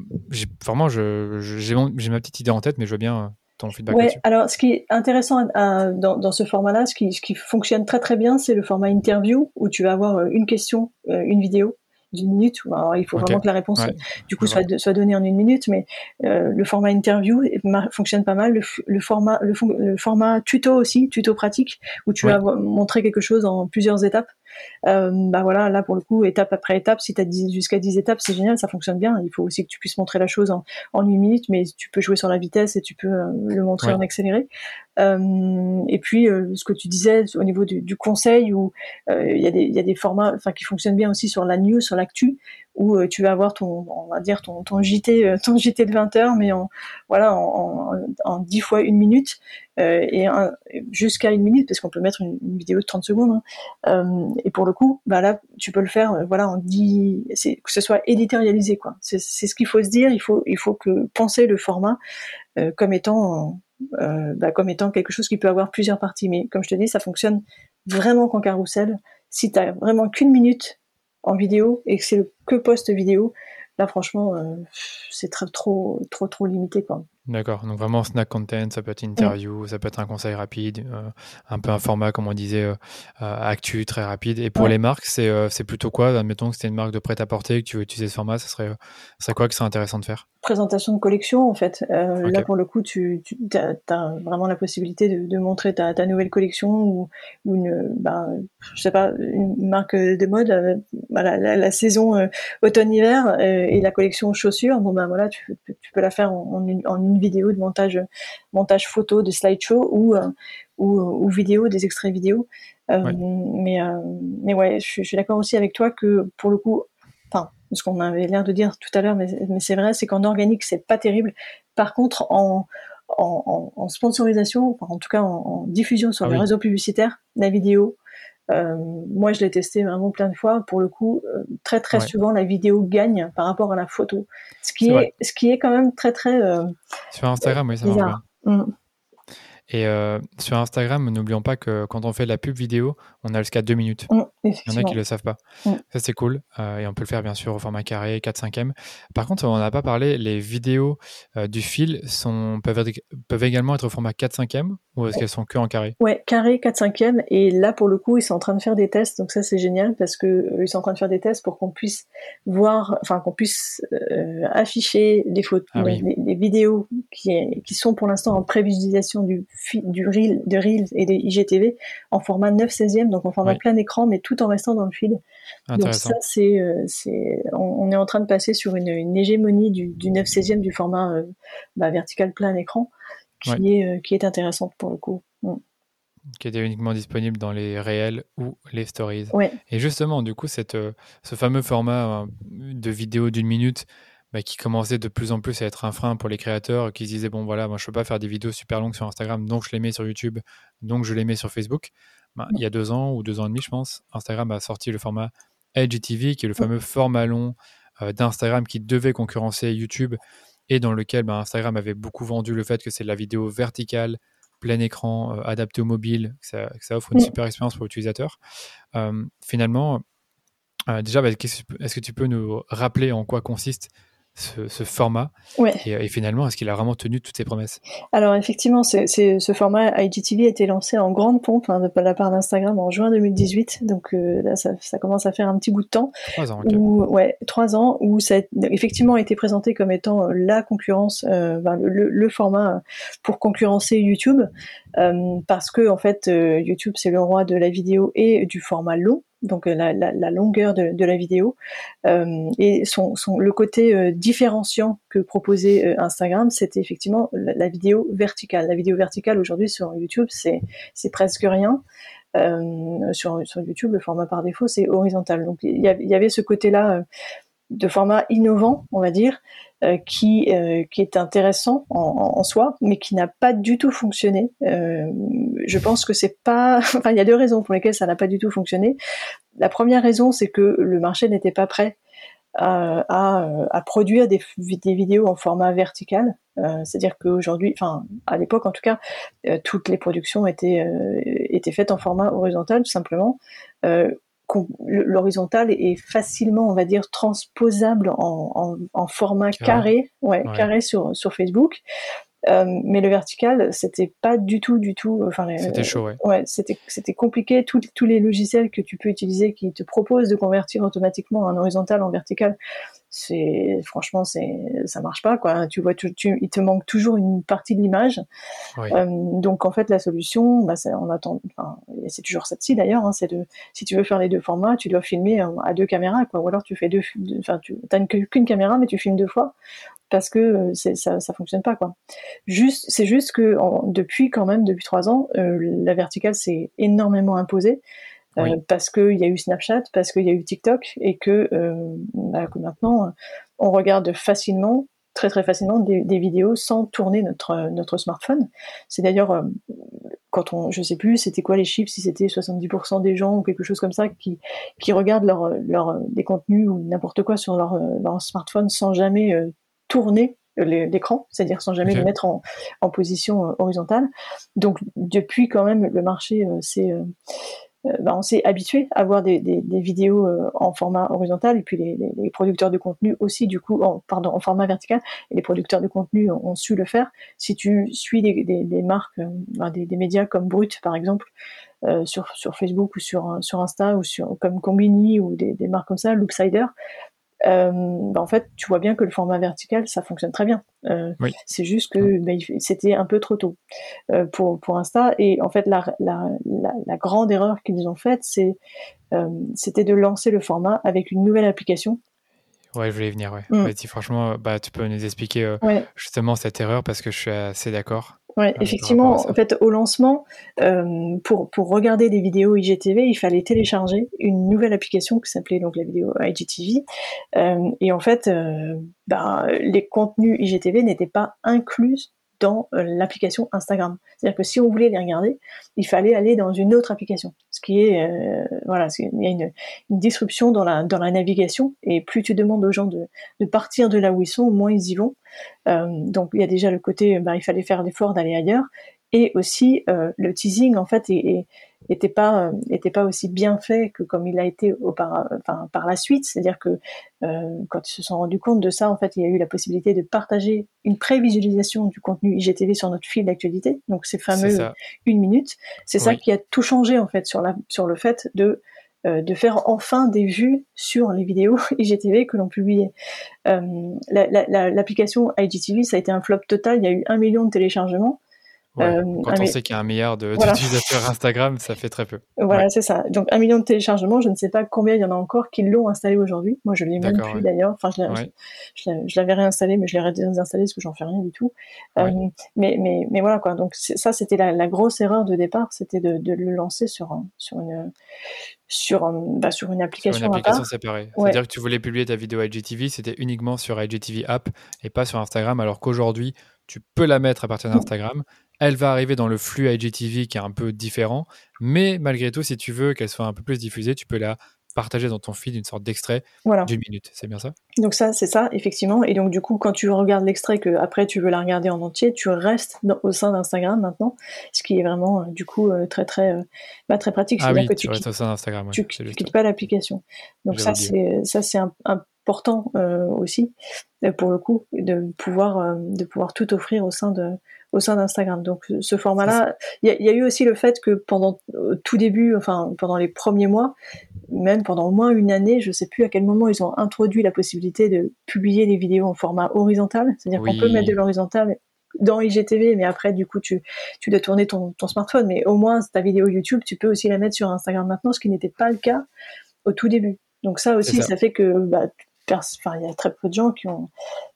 vraiment, j'ai ma petite idée en tête, mais je veux bien euh, ton feedback. Ouais, alors ce qui est intéressant dans, dans, ce format-là, ce qui, ce qui fonctionne très très bien, c'est le format interview où tu vas avoir une question, une vidéo d'une minute. Alors, il faut vraiment que la réponse, du coup, soit, soit, donnée en une minute, mais euh, le format interview fonctionne pas mal. Le, le format, le, le, format tuto aussi, tuto pratique, où tu vas montrer quelque chose en plusieurs étapes. Euh, bah voilà, là pour le coup, étape après étape, si tu as jusqu'à 10 étapes, c'est génial, ça fonctionne bien. Il faut aussi que tu puisses montrer la chose en, en une minute, mais tu peux jouer sur la vitesse et tu peux euh, le montrer en accéléré. Euh, et puis euh, ce que tu disais au niveau du, du conseil, où euh, il y, a des, y a des formats, qui fonctionnent bien aussi sur la news, sur l'actu, où euh, tu vas avoir ton, on va dire ton, ton JT, euh, ton JT de 20 heures, mais en voilà en, en, 10 fois une minute euh, et jusqu'à une minute parce qu'on peut mettre une, vidéo de 30 secondes. Hein. et pour le coup, bah là, tu peux le faire, voilà, en 10, que ce soit éditorialisé quoi. C'est ce qu'il faut se dire. Il faut il faut que penser le format comme étant bah, comme étant quelque chose qui peut avoir plusieurs parties. Mais comme je te dis, ça fonctionne vraiment qu'en carrousel. Si tu as vraiment qu'une minute en vidéo et que c'est que post vidéo, là franchement euh, c'est très trop trop trop limité quoi. D'accord, donc vraiment snack content, ça peut être une interview, ça peut être un conseil rapide, euh, un peu un format, comme on disait, euh, actu, très rapide. Et pour les marques, c'est plutôt quoi? Admettons que c'était une marque de prêt-à-porter que tu veux utiliser ce format, ça serait, ça quoi que c'est intéressant de faire? Présentation de collection en fait. Euh, Là pour le coup, tu, tu as, vraiment la possibilité de, de montrer ta, ta, nouvelle collection ou, ou, une, ben, je sais pas, une marque de mode, euh, la, la, saison euh, automne-hiver euh, et la collection chaussures. Bon ben voilà, tu, tu peux la faire en, en, une, en, une, vidéo de montage, montage photo, de slideshow ou, ou, ou vidéo, des extraits vidéo. Mais mais ouais, je, je suis d'accord aussi avec toi que pour le coup ce qu'on avait l'air de dire tout à l'heure, mais, c'est vrai, c'est qu'en organique, c'est pas terrible. Par contre, en, en, sponsorisation, en tout cas en, diffusion sur ah les réseaux publicitaires, la vidéo, euh, moi je l'ai testé vraiment plein de fois. Pour le coup, euh, très très souvent la vidéo gagne par rapport à la photo, ce qui est, ce qui est quand même très très euh, sur Instagram, oui, ça marche bien. Mm. Et euh, sur Instagram, n'oublions pas que quand on fait de la pub vidéo, on a jusqu'à 2 minutes. Mm, Il y en a qui ne le savent pas. Mm. Ça, c'est cool. Euh, et on peut le faire, bien sûr, au format carré, 4-5e. Par contre, on n'a pas parlé, les vidéos euh, du fil sont, peuvent, être, peuvent également être au format 4-5e ou est-ce qu'elles sont que en carré? Ouais, carré, 4-5e. Et là, pour le coup, ils sont en train de faire des tests. Donc ça, c'est génial parce que ils sont en train de faire des tests pour qu'on puisse voir, enfin, qu'on puisse afficher des photos, ah des, vidéos qui, qui sont pour l'instant en prévisualisation du du reel, de Reels et des IGTV en format 9 16e, donc en format plein écran, mais tout en restant dans le feed. Donc ça, c'est, euh, c'est, on, est en train de passer sur une, une hégémonie du, du 9 16e du format euh, bah, vertical plein écran, qui est euh, qui est intéressante pour le coup. Mm. Qui était uniquement disponible dans les réels ou les stories. Et justement, du coup, cette, ce fameux format de vidéo d'une minute bah, qui commençait de plus en plus à être un frein pour les créateurs qui se disaient bon voilà moi je peux pas faire des vidéos super longues sur Instagram donc je les mets sur YouTube donc je les mets sur Facebook. Bah, il y a deux ans ou deux ans et demi je pense Instagram a sorti le format IGTV qui est le fameux format long d'Instagram qui devait concurrencer YouTube et dans lequel ben, Instagram avait beaucoup vendu le fait que c'est de la vidéo verticale, plein écran, adapté au mobile, que ça, offre une super expérience pour l'utilisateur. finalement, déjà, bah, est-ce que tu peux nous rappeler en quoi consiste ce, format et, finalement, est-ce qu'il a vraiment tenu toutes ses promesses? Alors effectivement, ce format IGTV a été lancé en grande pompe hein, de la part d'Instagram en juin 2018, donc euh, là ça, commence à faire un petit bout de temps. Trois ans. Où, ouais, trois ans où ça a effectivement été présenté comme étant euh, la concurrence, euh, le, le, format pour concurrencer YouTube, parce que en fait YouTube c'est le roi de la vidéo et du format long donc euh, la, longueur de, la vidéo euh, et le côté euh, différenciant que proposait Instagram, c'était effectivement la, vidéo verticale. La vidéo verticale aujourd'hui sur YouTube, c'est presque rien. sur, YouTube, le format par défaut, c'est horizontal. Donc il y avait ce côté-là de format innovant, on va dire, euh, qui, euh, qui est intéressant en, soi, mais qui n'a pas du tout fonctionné. Euh, je pense que c'est pas. (laughs) Enfin, il y a deux raisons pour lesquelles ça n'a pas du tout fonctionné. La première raison, c'est que le marché n'était pas prêt à, produire des, vidéos en format vertical. C'est-à-dire qu'aujourd'hui, enfin à l'époque en tout cas, toutes les productions étaient, étaient faites en format horizontal tout simplement l'horizontal est facilement, on va dire, transposable en, format carré, ouais, carré sur, sur Facebook. Euh, mais le vertical, c'était pas du tout, du tout. Enfin, c'était chaud, ouais. ouais c'était, c'était compliqué. Tous, tous les logiciels que tu peux utiliser qui te proposent de convertir automatiquement un horizontal en vertical, c'est franchement c'est ça marche pas quoi tu vois tu, il te manque toujours une partie de l'image euh, donc en fait la solution bah, on attend enfin, c'est toujours celle-ci d'ailleurs hein, c'est de si tu veux faire les deux formats tu dois filmer à deux caméras quoi ou alors tu fais deux enfin tu n'as qu'une caméra mais tu filmes deux fois parce que euh, ça ça fonctionne pas quoi juste c'est juste que depuis quand même depuis trois ans euh, la verticale s'est énormément imposée euh, parce qu'il y a eu Snapchat, parce qu'il y a eu TikTok, et que, euh, bah, maintenant, on regarde facilement, très très facilement, des, vidéos sans tourner notre, notre smartphone. C'est d'ailleurs, euh, quand on, je sais plus, c'était quoi les chiffres, si c'était 70% des gens ou quelque chose comme ça qui, qui regardent leur, leur, des contenus ou n'importe quoi sur leur, leur smartphone sans jamais tourner l'écran, c'est-à-dire sans jamais le mettre en, en position horizontale. Donc depuis quand même le marché c'est euh, bah, on s'est habitué à voir des, des, des, vidéos euh, en format horizontal et puis les, les, producteurs de contenu aussi du coup en, pardon en format vertical. Et les producteurs de contenu ont, su le faire. Si tu suis des, des marques euh, des, médias comme Brut par exemple euh, sur, sur Facebook ou sur, sur Insta ou sur comme Combini ou des, marques comme ça Looksider euh, bah, en fait, tu vois bien que le format vertical, ça fonctionne très bien. Euh, C'est juste que bah, c'était un peu trop tôt euh, pour, pour Insta. Et en fait, la, la, la, la grande erreur qu'ils ont faite, c'est euh, c'était de lancer le format avec une nouvelle application. Ouais, je voulais venir. Ouais. Mm. franchement, bah, tu peux nous expliquer euh, justement cette erreur parce que je suis assez d'accord. Ouais, effectivement, en fait, au lancement, euh, pour, pour regarder des vidéos IGTV, il fallait télécharger une nouvelle application qui s'appelait donc la vidéo IGTV. Euh, et en fait, euh, ben, les contenus IGTV n'étaient pas inclus dans euh, l'application Instagram. C'est-à-dire que si on voulait les regarder, il fallait aller dans une autre application. Ce qui est, euh, voilà, il y a une, disruption dans la, dans la navigation. Et plus tu demandes aux gens de, de partir de là où ils sont, moins ils y vont. Euh, donc il y a déjà le côté, bah, il fallait faire l'effort d'aller ailleurs. Et aussi, euh, le teasing, en fait, est, était pas euh, était pas aussi bien fait que comme il a été au par, enfin, par la suite. C'est-à-dire que euh, quand ils se sont rendus compte de ça, en fait, il y a eu la possibilité de partager une prévisualisation du contenu IGTV sur notre fil d'actualité. Donc ces fameux une minute. C'est ça qui a tout changé en fait sur la sur le fait de euh, de faire enfin des vues sur les vidéos (laughs) IGTV que l'on publiait. Euh, L'application IGTV, ça a été un flop total. Il y a eu un million de téléchargements. Euh, quand on sait qu'il y a un milliard d'utilisateurs Instagram, ça fait très peu. Voilà, c'est ça. Donc un million de téléchargements, je ne sais pas combien il y en a encore qui l'ont installé aujourd'hui. Moi, je l'ai même plus d'ailleurs. Enfin, je, l'avais réinstallé, mais je l'ai désinstallé parce que j'en fais rien du tout. Euh, mais, mais, mais voilà quoi. Donc ça, c'était la, grosse erreur de départ, c'était de, de, le lancer sur sur une sur, bah, sur une application, sur une application séparée. C'est-à-dire que tu voulais publier ta vidéo IGTV, c'était uniquement sur IGTV app et pas sur Instagram, alors qu'aujourd'hui, tu peux la mettre à partir d'Instagram. Elle va arriver dans le flux IGTV qui est un peu différent, mais malgré tout, si tu veux qu'elle soit un peu plus diffusée, tu peux la partager dans ton feed une sorte d'extrait voilà. d'une minute. C'est bien ça? Donc ça, c'est ça, effectivement. Et donc du coup, quand tu regardes l'extrait, que après tu veux la regarder en entier, tu restes au sein d'Instagram maintenant, ce qui est vraiment du coup très très bah, très pratique. Ah oui, que tu, restes au sein d'Instagram. Tu, quittes pas l'application. Donc ça, c'est ça c'est important aussi pour le coup de pouvoir de pouvoir tout offrir au sein de au sein d'Instagram. Donc ce format-là, il y, a eu aussi le fait que pendant tout début, enfin pendant les premiers mois, même pendant au moins une année, je sais plus à quel moment ils ont introduit la possibilité de publier des vidéos en format horizontal, c'est-à-dire qu'on peut mettre de l'horizontal dans IGTV, mais après du coup tu tu dois tourner ton, ton smartphone, mais au moins ta vidéo YouTube, tu peux aussi la mettre sur Instagram maintenant, ce qui n'était pas le cas au tout début. Donc ça aussi, ça. fait que bah, il y a très peu de gens qui ont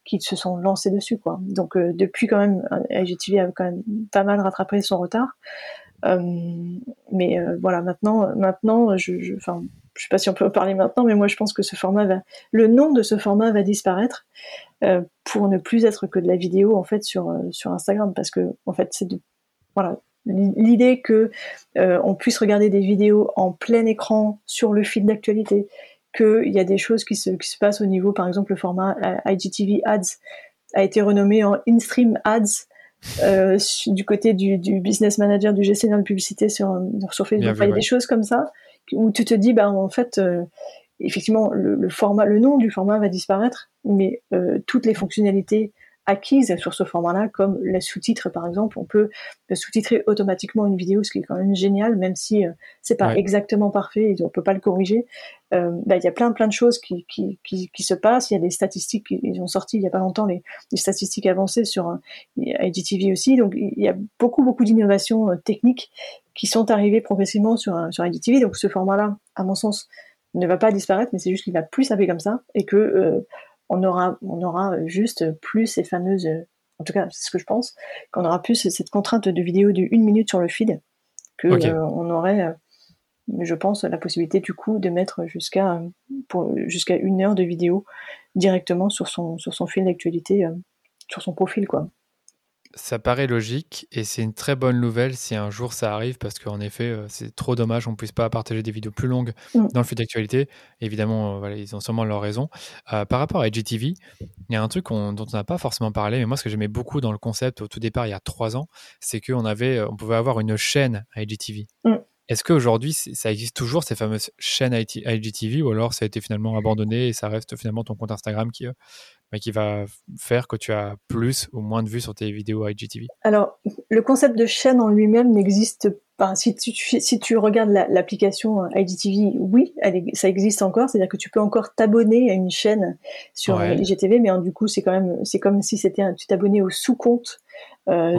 qui se sont lancés dessus quoi. Donc euh, depuis quand même IGTV a quand même pas mal rattrapé son retard. Euh, mais euh, voilà maintenant maintenant je, je enfin je sais pas si on peut en parler maintenant, mais moi je pense que ce format va, le nom de ce format va disparaître euh, pour ne plus être que de la vidéo en fait sur sur Instagram, parce que en fait c'est de voilà l'idée que euh, on puisse regarder des vidéos en plein écran sur le fil d'actualité, qu'il y a des choses qui se, qui se passent au niveau, par exemple, le format euh, IGTV Ads a été renommé en in-stream Ads. Euh, du côté du, du, business manager du gestionnaire de publicité sur, sur Facebook, il y a des choses comme ça où tu te dis, bah en fait, euh, effectivement, le, le, format, le nom du format va disparaître, mais euh, toutes les fonctionnalités acquises sur ce format-là, comme les sous-titres par exemple. On peut sous-titrer automatiquement une vidéo, ce qui est quand même génial, même si euh, c'est pas exactement parfait et on peut pas le corriger. Euh, bah, il y a plein plein de choses qui, qui, qui, qui, se passent. Il y a des statistiques, ils ont sorti il y a pas longtemps les, les statistiques avancées sur euh, IGTV aussi. Donc il y a beaucoup beaucoup d'innovations euh, techniques qui sont arrivées progressivement sur sur IGTV. Donc ce format-là, à mon sens, ne va pas disparaître, mais c'est juste qu'il va plus s'appeler comme ça et que euh, on aura, on aura juste plus ces fameuses, en tout cas c'est ce que je pense, qu'on aura plus cette contrainte de vidéo de une minute sur le feed, que euh, on aurait, euh, je pense, la possibilité du coup de mettre jusqu'à jusqu'à une heure de vidéo directement sur son sur son fil d'actualité, euh, sur son profil quoi. Ça paraît logique et c'est une très bonne nouvelle si un jour ça arrive parce qu'en effet, euh, c'est trop dommage qu'on ne puisse pas partager des vidéos plus longues mm. dans le fil d'actualité. Évidemment, euh, voilà, ils ont sûrement leur raison. Euh, par rapport à IGTV, il y a un truc dont on n'a pas forcément parlé, mais moi, ce que j'aimais beaucoup dans le concept au tout départ, il y a trois ans, c'est qu'on avait, on pouvait avoir une chaîne à IGTV. Mm. Est-ce qu'aujourd'hui, ça existe toujours, ces fameuses chaînes IGTV, ou alors ça a été finalement abandonné et ça reste finalement ton compte Instagram qui, mais qui va faire que tu as plus ou moins de vues sur tes vidéos IGTV Alors, le concept de chaîne en lui-même n'existe pas. Si tu, si tu regardes l'application IGTV, oui, elle ça existe encore. C'est-à-dire que tu peux encore t'abonner à une chaîne sur IGTV, mais hein, du coup, c'est quand même, c'est comme si c'était tu t'abonnais au sous-compte euh,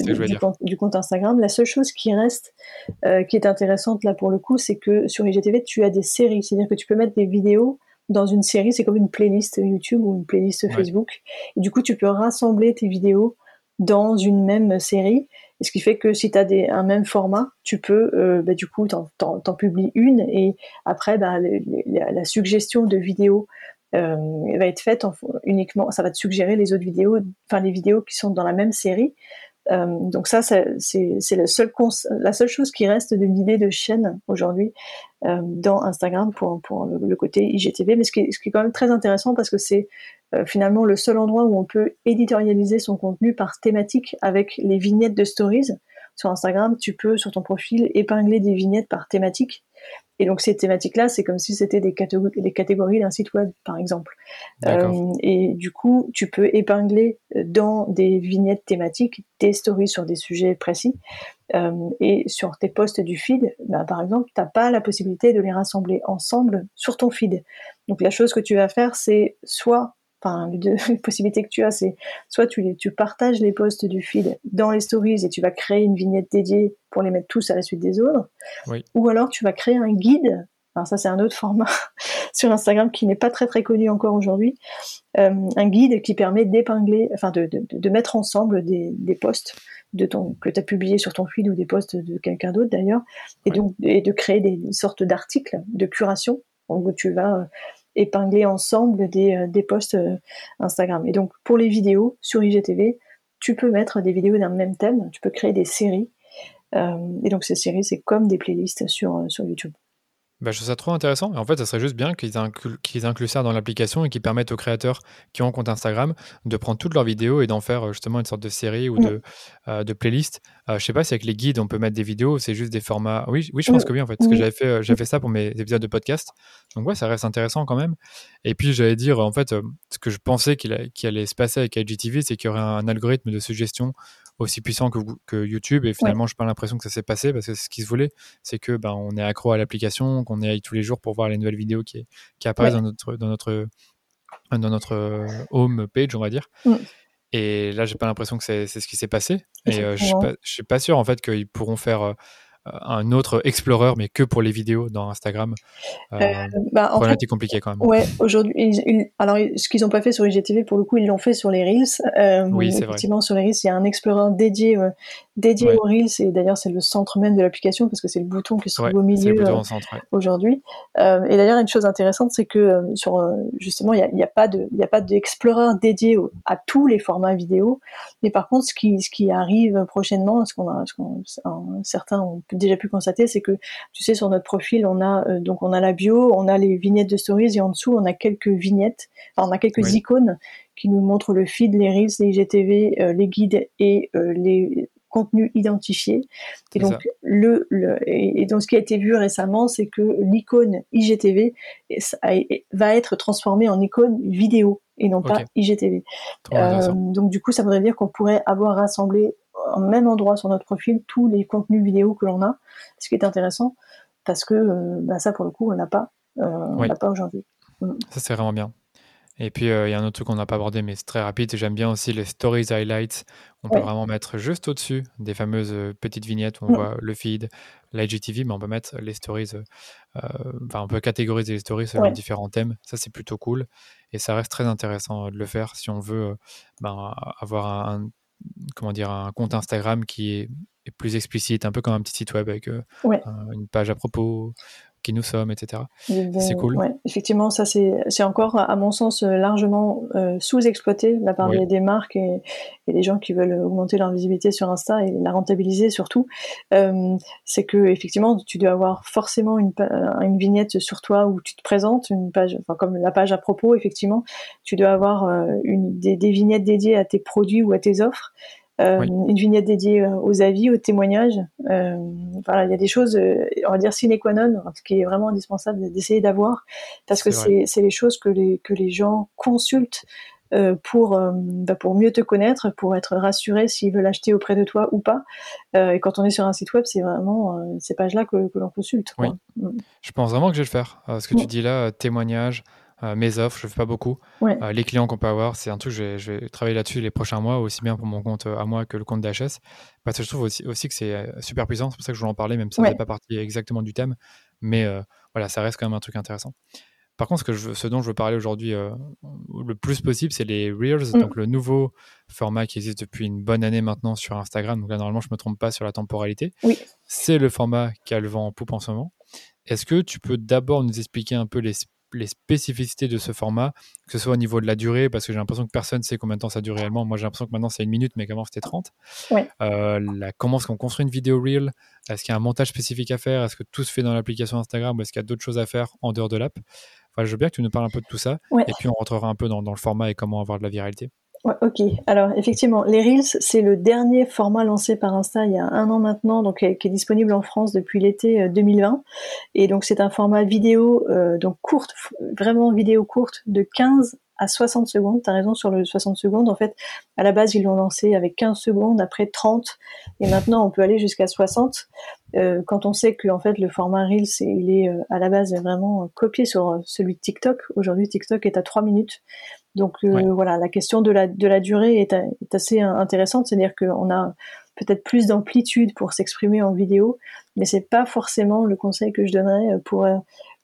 du, compte, du, compte, Instagram. La seule chose qui reste, euh, qui est intéressante là pour le coup, c'est que sur IGTV, tu as des séries. C'est-à-dire que tu peux mettre des vidéos dans une série, c'est comme une playlist YouTube ou une playlist Facebook. Et du coup, tu peux rassembler tes vidéos dans une même série. Et ce qui fait que si tu as un même format, tu peux, euh, bah, du coup, t'en publies une et après, bah, la suggestion de vidéos euh, va être faite uniquement, ça va te suggérer les autres vidéos, enfin les vidéos qui sont dans la même série. Euh, donc ça, c'est la seule, chose qui reste de l'idée de chaîne aujourd'hui euh, dans Instagram pour, le, côté IGTV, mais ce qui, est, ce qui est quand même très intéressant parce que c'est euh, finalement le seul endroit où on peut éditorialiser son contenu par thématique avec les vignettes de stories. Sur Instagram, tu peux sur ton profil épingler des vignettes par thématique et donc ces thématiques-là, c'est comme si c'était des, des, catégories d'un site web, par exemple. Euh, et du coup, tu peux épingler dans des vignettes thématiques des stories sur des sujets précis. Euh, et sur tes posts du feed, bah, par exemple, tu n'as pas la possibilité de les rassembler ensemble sur ton feed. Donc la chose que tu vas faire, c'est soit enfin, les deux (laughs) possibilités que tu as, c'est soit tu, tu partages les posts du feed dans les stories et tu vas créer une vignette dédiée pour les mettre tous à la suite des autres, ou alors tu vas créer un guide. Alors ça, c'est un autre format (laughs) sur Instagram qui n'est pas très très connu encore aujourd'hui. Euh, un guide qui permet d'épingler, enfin de, de, de, mettre ensemble des, des posts de ton, que tu as publié sur ton feed ou des posts de quelqu'un d'autre d'ailleurs, et donc et de créer des sortes d'articles de curation. Où tu vas épingler ensemble des, euh, des posts euh, Instagram. Et donc pour les vidéos sur IGTV, tu peux mettre des vidéos d'un même thème, tu peux créer des séries. Euh, et donc ces séries, c'est comme des playlists sur, sur YouTube. Bah, je trouve ça trop intéressant. Et en fait, ça serait juste bien qu'ils incluent, incluent ça dans l'application et qu'ils permettent aux créateurs qui ont un compte Instagram de prendre toutes leurs vidéos et d'en faire euh, justement une sorte de série ou de, euh, de playlist. Euh, je sais pas si avec les guides on peut mettre des vidéos, c'est juste des formats. Oui, oui, je pense que oui en fait, parce que j'avais fait, euh, fait ça pour mes épisodes de podcast. Donc ouais, ça reste intéressant quand même. Et puis j'allais dire en fait, ce que je pensais qu'il allait se passer avec IGTV, c'est qu'il y aurait un algorithme de suggestion aussi puissant que, YouTube. Et finalement, je n'ai pas l'impression que ça s'est passé parce que ce qui se voulait, c'est que ben, on est accro à l'application, qu'on est tous les jours pour voir les nouvelles vidéos qui, qui apparaissent Ouais. dans notre dans notre dans notre euh, home page, on va dire. Mm. Et là, j'ai pas l'impression que c'est ce qui s'est passé. Et euh, je suis je suis pas sûr en fait qu'ils pourront faire euh, un autre Explorer, mais que pour les vidéos dans Instagram. Euh, Euh, bah, en fait, compliquée quand même. Ouais, aujourd'hui, ils- ils- alors ce qu'ils n'ont pas fait sur IGTV, pour le coup, ils l'ont fait sur les Reels. Euh, Oui, c'est vrai. effectivement, sur les Reels, il y a un Explorer dédié, euh, dédié Ouais. aux Reels, et d'ailleurs, c'est le centre même de l'application, parce que c'est le bouton qui se Ouais, trouve au milieu euh, ouais. aujourd'hui. Euh, et d'ailleurs, une chose intéressante, c'est que euh, sur euh, justement, il n'y a, pas de, il y a pas d'Explorer dédié au- à tous les formats vidéo. Mais par contre, ce qui, ce qui arrive prochainement, ce qu'on a, ce qu'on, certains ont déjà pu constater, c'est que tu sais, sur notre profil, on a euh, donc on a la bio, on a les vignettes de stories, et en dessous, on a quelques vignettes, enfin, on a quelques Oui. icônes qui nous montrent le feed, les reels, les IGTV, euh, les guides et euh, les contenus identifiés. Et donc, le, le et, donc, ce qui a été vu récemment, c'est que l'icône IGTV va être transformée en icône vidéo et non pas. IGTV. Donc, du coup, ça voudrait dire qu'on pourrait avoir rassemblé même endroit sur notre profil tous les contenus vidéo que l'on a, ce qui est intéressant parce que euh, bah, ça, pour le coup, on l'a pas, euh, on Oui. pas aujourd'hui. Ça, c'est vraiment bien. Et puis, euh, il y a un autre truc qu'on n'a pas abordé, mais c'est très rapide. J'aime bien aussi les stories highlights. On peut vraiment mettre juste au-dessus des fameuses petites vignettes où on Mm. voit le feed, l'IGTV, mais on peut mettre les stories. euh, Enfin, on peut catégoriser les stories selon Ouais. différents thèmes. Ça, c'est plutôt cool. Et ça reste très intéressant de le faire si on veut euh, ben, avoir un- comment dire, un compte Instagram qui est, est plus explicite, un peu comme un petit site web avec euh, Ouais. une page à propos, qui nous sommes, etc. C'est cool. ouais, effectivement, ça c'est encore, à mon sens, euh, largement euh, sous-exploité de la part Oui. des, marques et, et des gens qui veulent augmenter leur visibilité sur Insta et la rentabiliser surtout. Euh, c'est que effectivement, tu dois avoir forcément une, vignette sur toi où tu te présentes, une page, enfin comme la page à propos, effectivement, tu dois avoir euh, une, des, des vignettes dédiées à tes produits ou à tes offres. Euh, Oui. une vignette dédiée euh, aux avis, aux témoignages. Euh, voilà, il y a des choses, on va dire sine qua non, ce qui est vraiment indispensable d'essayer d'avoir, parce que C'est les choses que les que les gens consultent euh, pour euh, bah, pour mieux te connaître, pour être rassurés s'ils veulent acheter auprès de toi ou pas. Euh, et quand on est sur un site web, c'est vraiment ces pages-là que, que l'on consulte. quoi. Mm. Je pense vraiment que je vais le faire. Ce que tu dis là, témoignages, euh, mes offres, je ne fais pas beaucoup. Ouais. Euh, les clients qu'on peut avoir, c'est un truc, je vais, je vais travailler là-dessus les prochains mois, aussi bien pour mon compte euh, à moi que le compte d'HS. Parce que je trouve aussi, aussi que c'est super puissant. C'est pour ça que je voulais en parler, même si ça ne Ouais. fait pas partie exactement du thème. Mais euh, voilà, ça reste quand même un truc intéressant. Par contre, ce, que je veux- ce dont je veux parler aujourd'hui le plus possible, c'est les Reels, Mm. donc le nouveau format qui existe depuis une bonne année maintenant sur Instagram. Donc là, normalement, je ne me trompe pas sur la temporalité. Oui. C'est le format qui a le vent en poupe en ce moment. Est-ce que tu peux d'abord nous expliquer un peu les, les spécificités de ce format, que ce soit au niveau de la durée, parce que j'ai l'impression que personne ne sait combien de temps ça dure réellement. Moi, j'ai l'impression que maintenant c'est une minute, mais qu'avant c'était 30. Ouais. Euh, la- comment est-ce qu'on construit une vidéo reel? Est-ce qu'il y a un montage spécifique à faire? Est-ce que tout se fait dans l'application Instagram? Ou est-ce qu'il y a d'autres choses à faire en dehors de l'app? Enfin, je veux bien que tu nous parles un peu de tout ça, Ouais. et puis on rentrera un peu dans, dans le format et comment avoir de la viralité. Ouais, ok. Alors effectivement, les Reels, c'est le dernier format lancé par Insta il y a un an maintenant, donc euh, qui est disponible en France depuis l'été euh, 2020. Et donc c'est un format vidéo, euh, donc courte, vraiment vidéo courte, de 15 à 60 secondes. T'as raison sur le 60 secondes. En fait, à la base, ils l'ont lancé avec 15 secondes, après 30, et maintenant on peut aller jusqu'à 60. Euh, quand on sait que en fait le format Reels, il est euh, à la base vraiment euh, copié sur euh, celui de TikTok. Aujourd'hui, TikTok est à 3 minutes. Donc euh, Ouais. voilà, la question de la, de la durée est, assez intéressante, c'est-à-dire qu'on a peut-être plus d'amplitude pour s'exprimer en vidéo, mais c'est pas forcément le conseil que je donnerais pour, euh,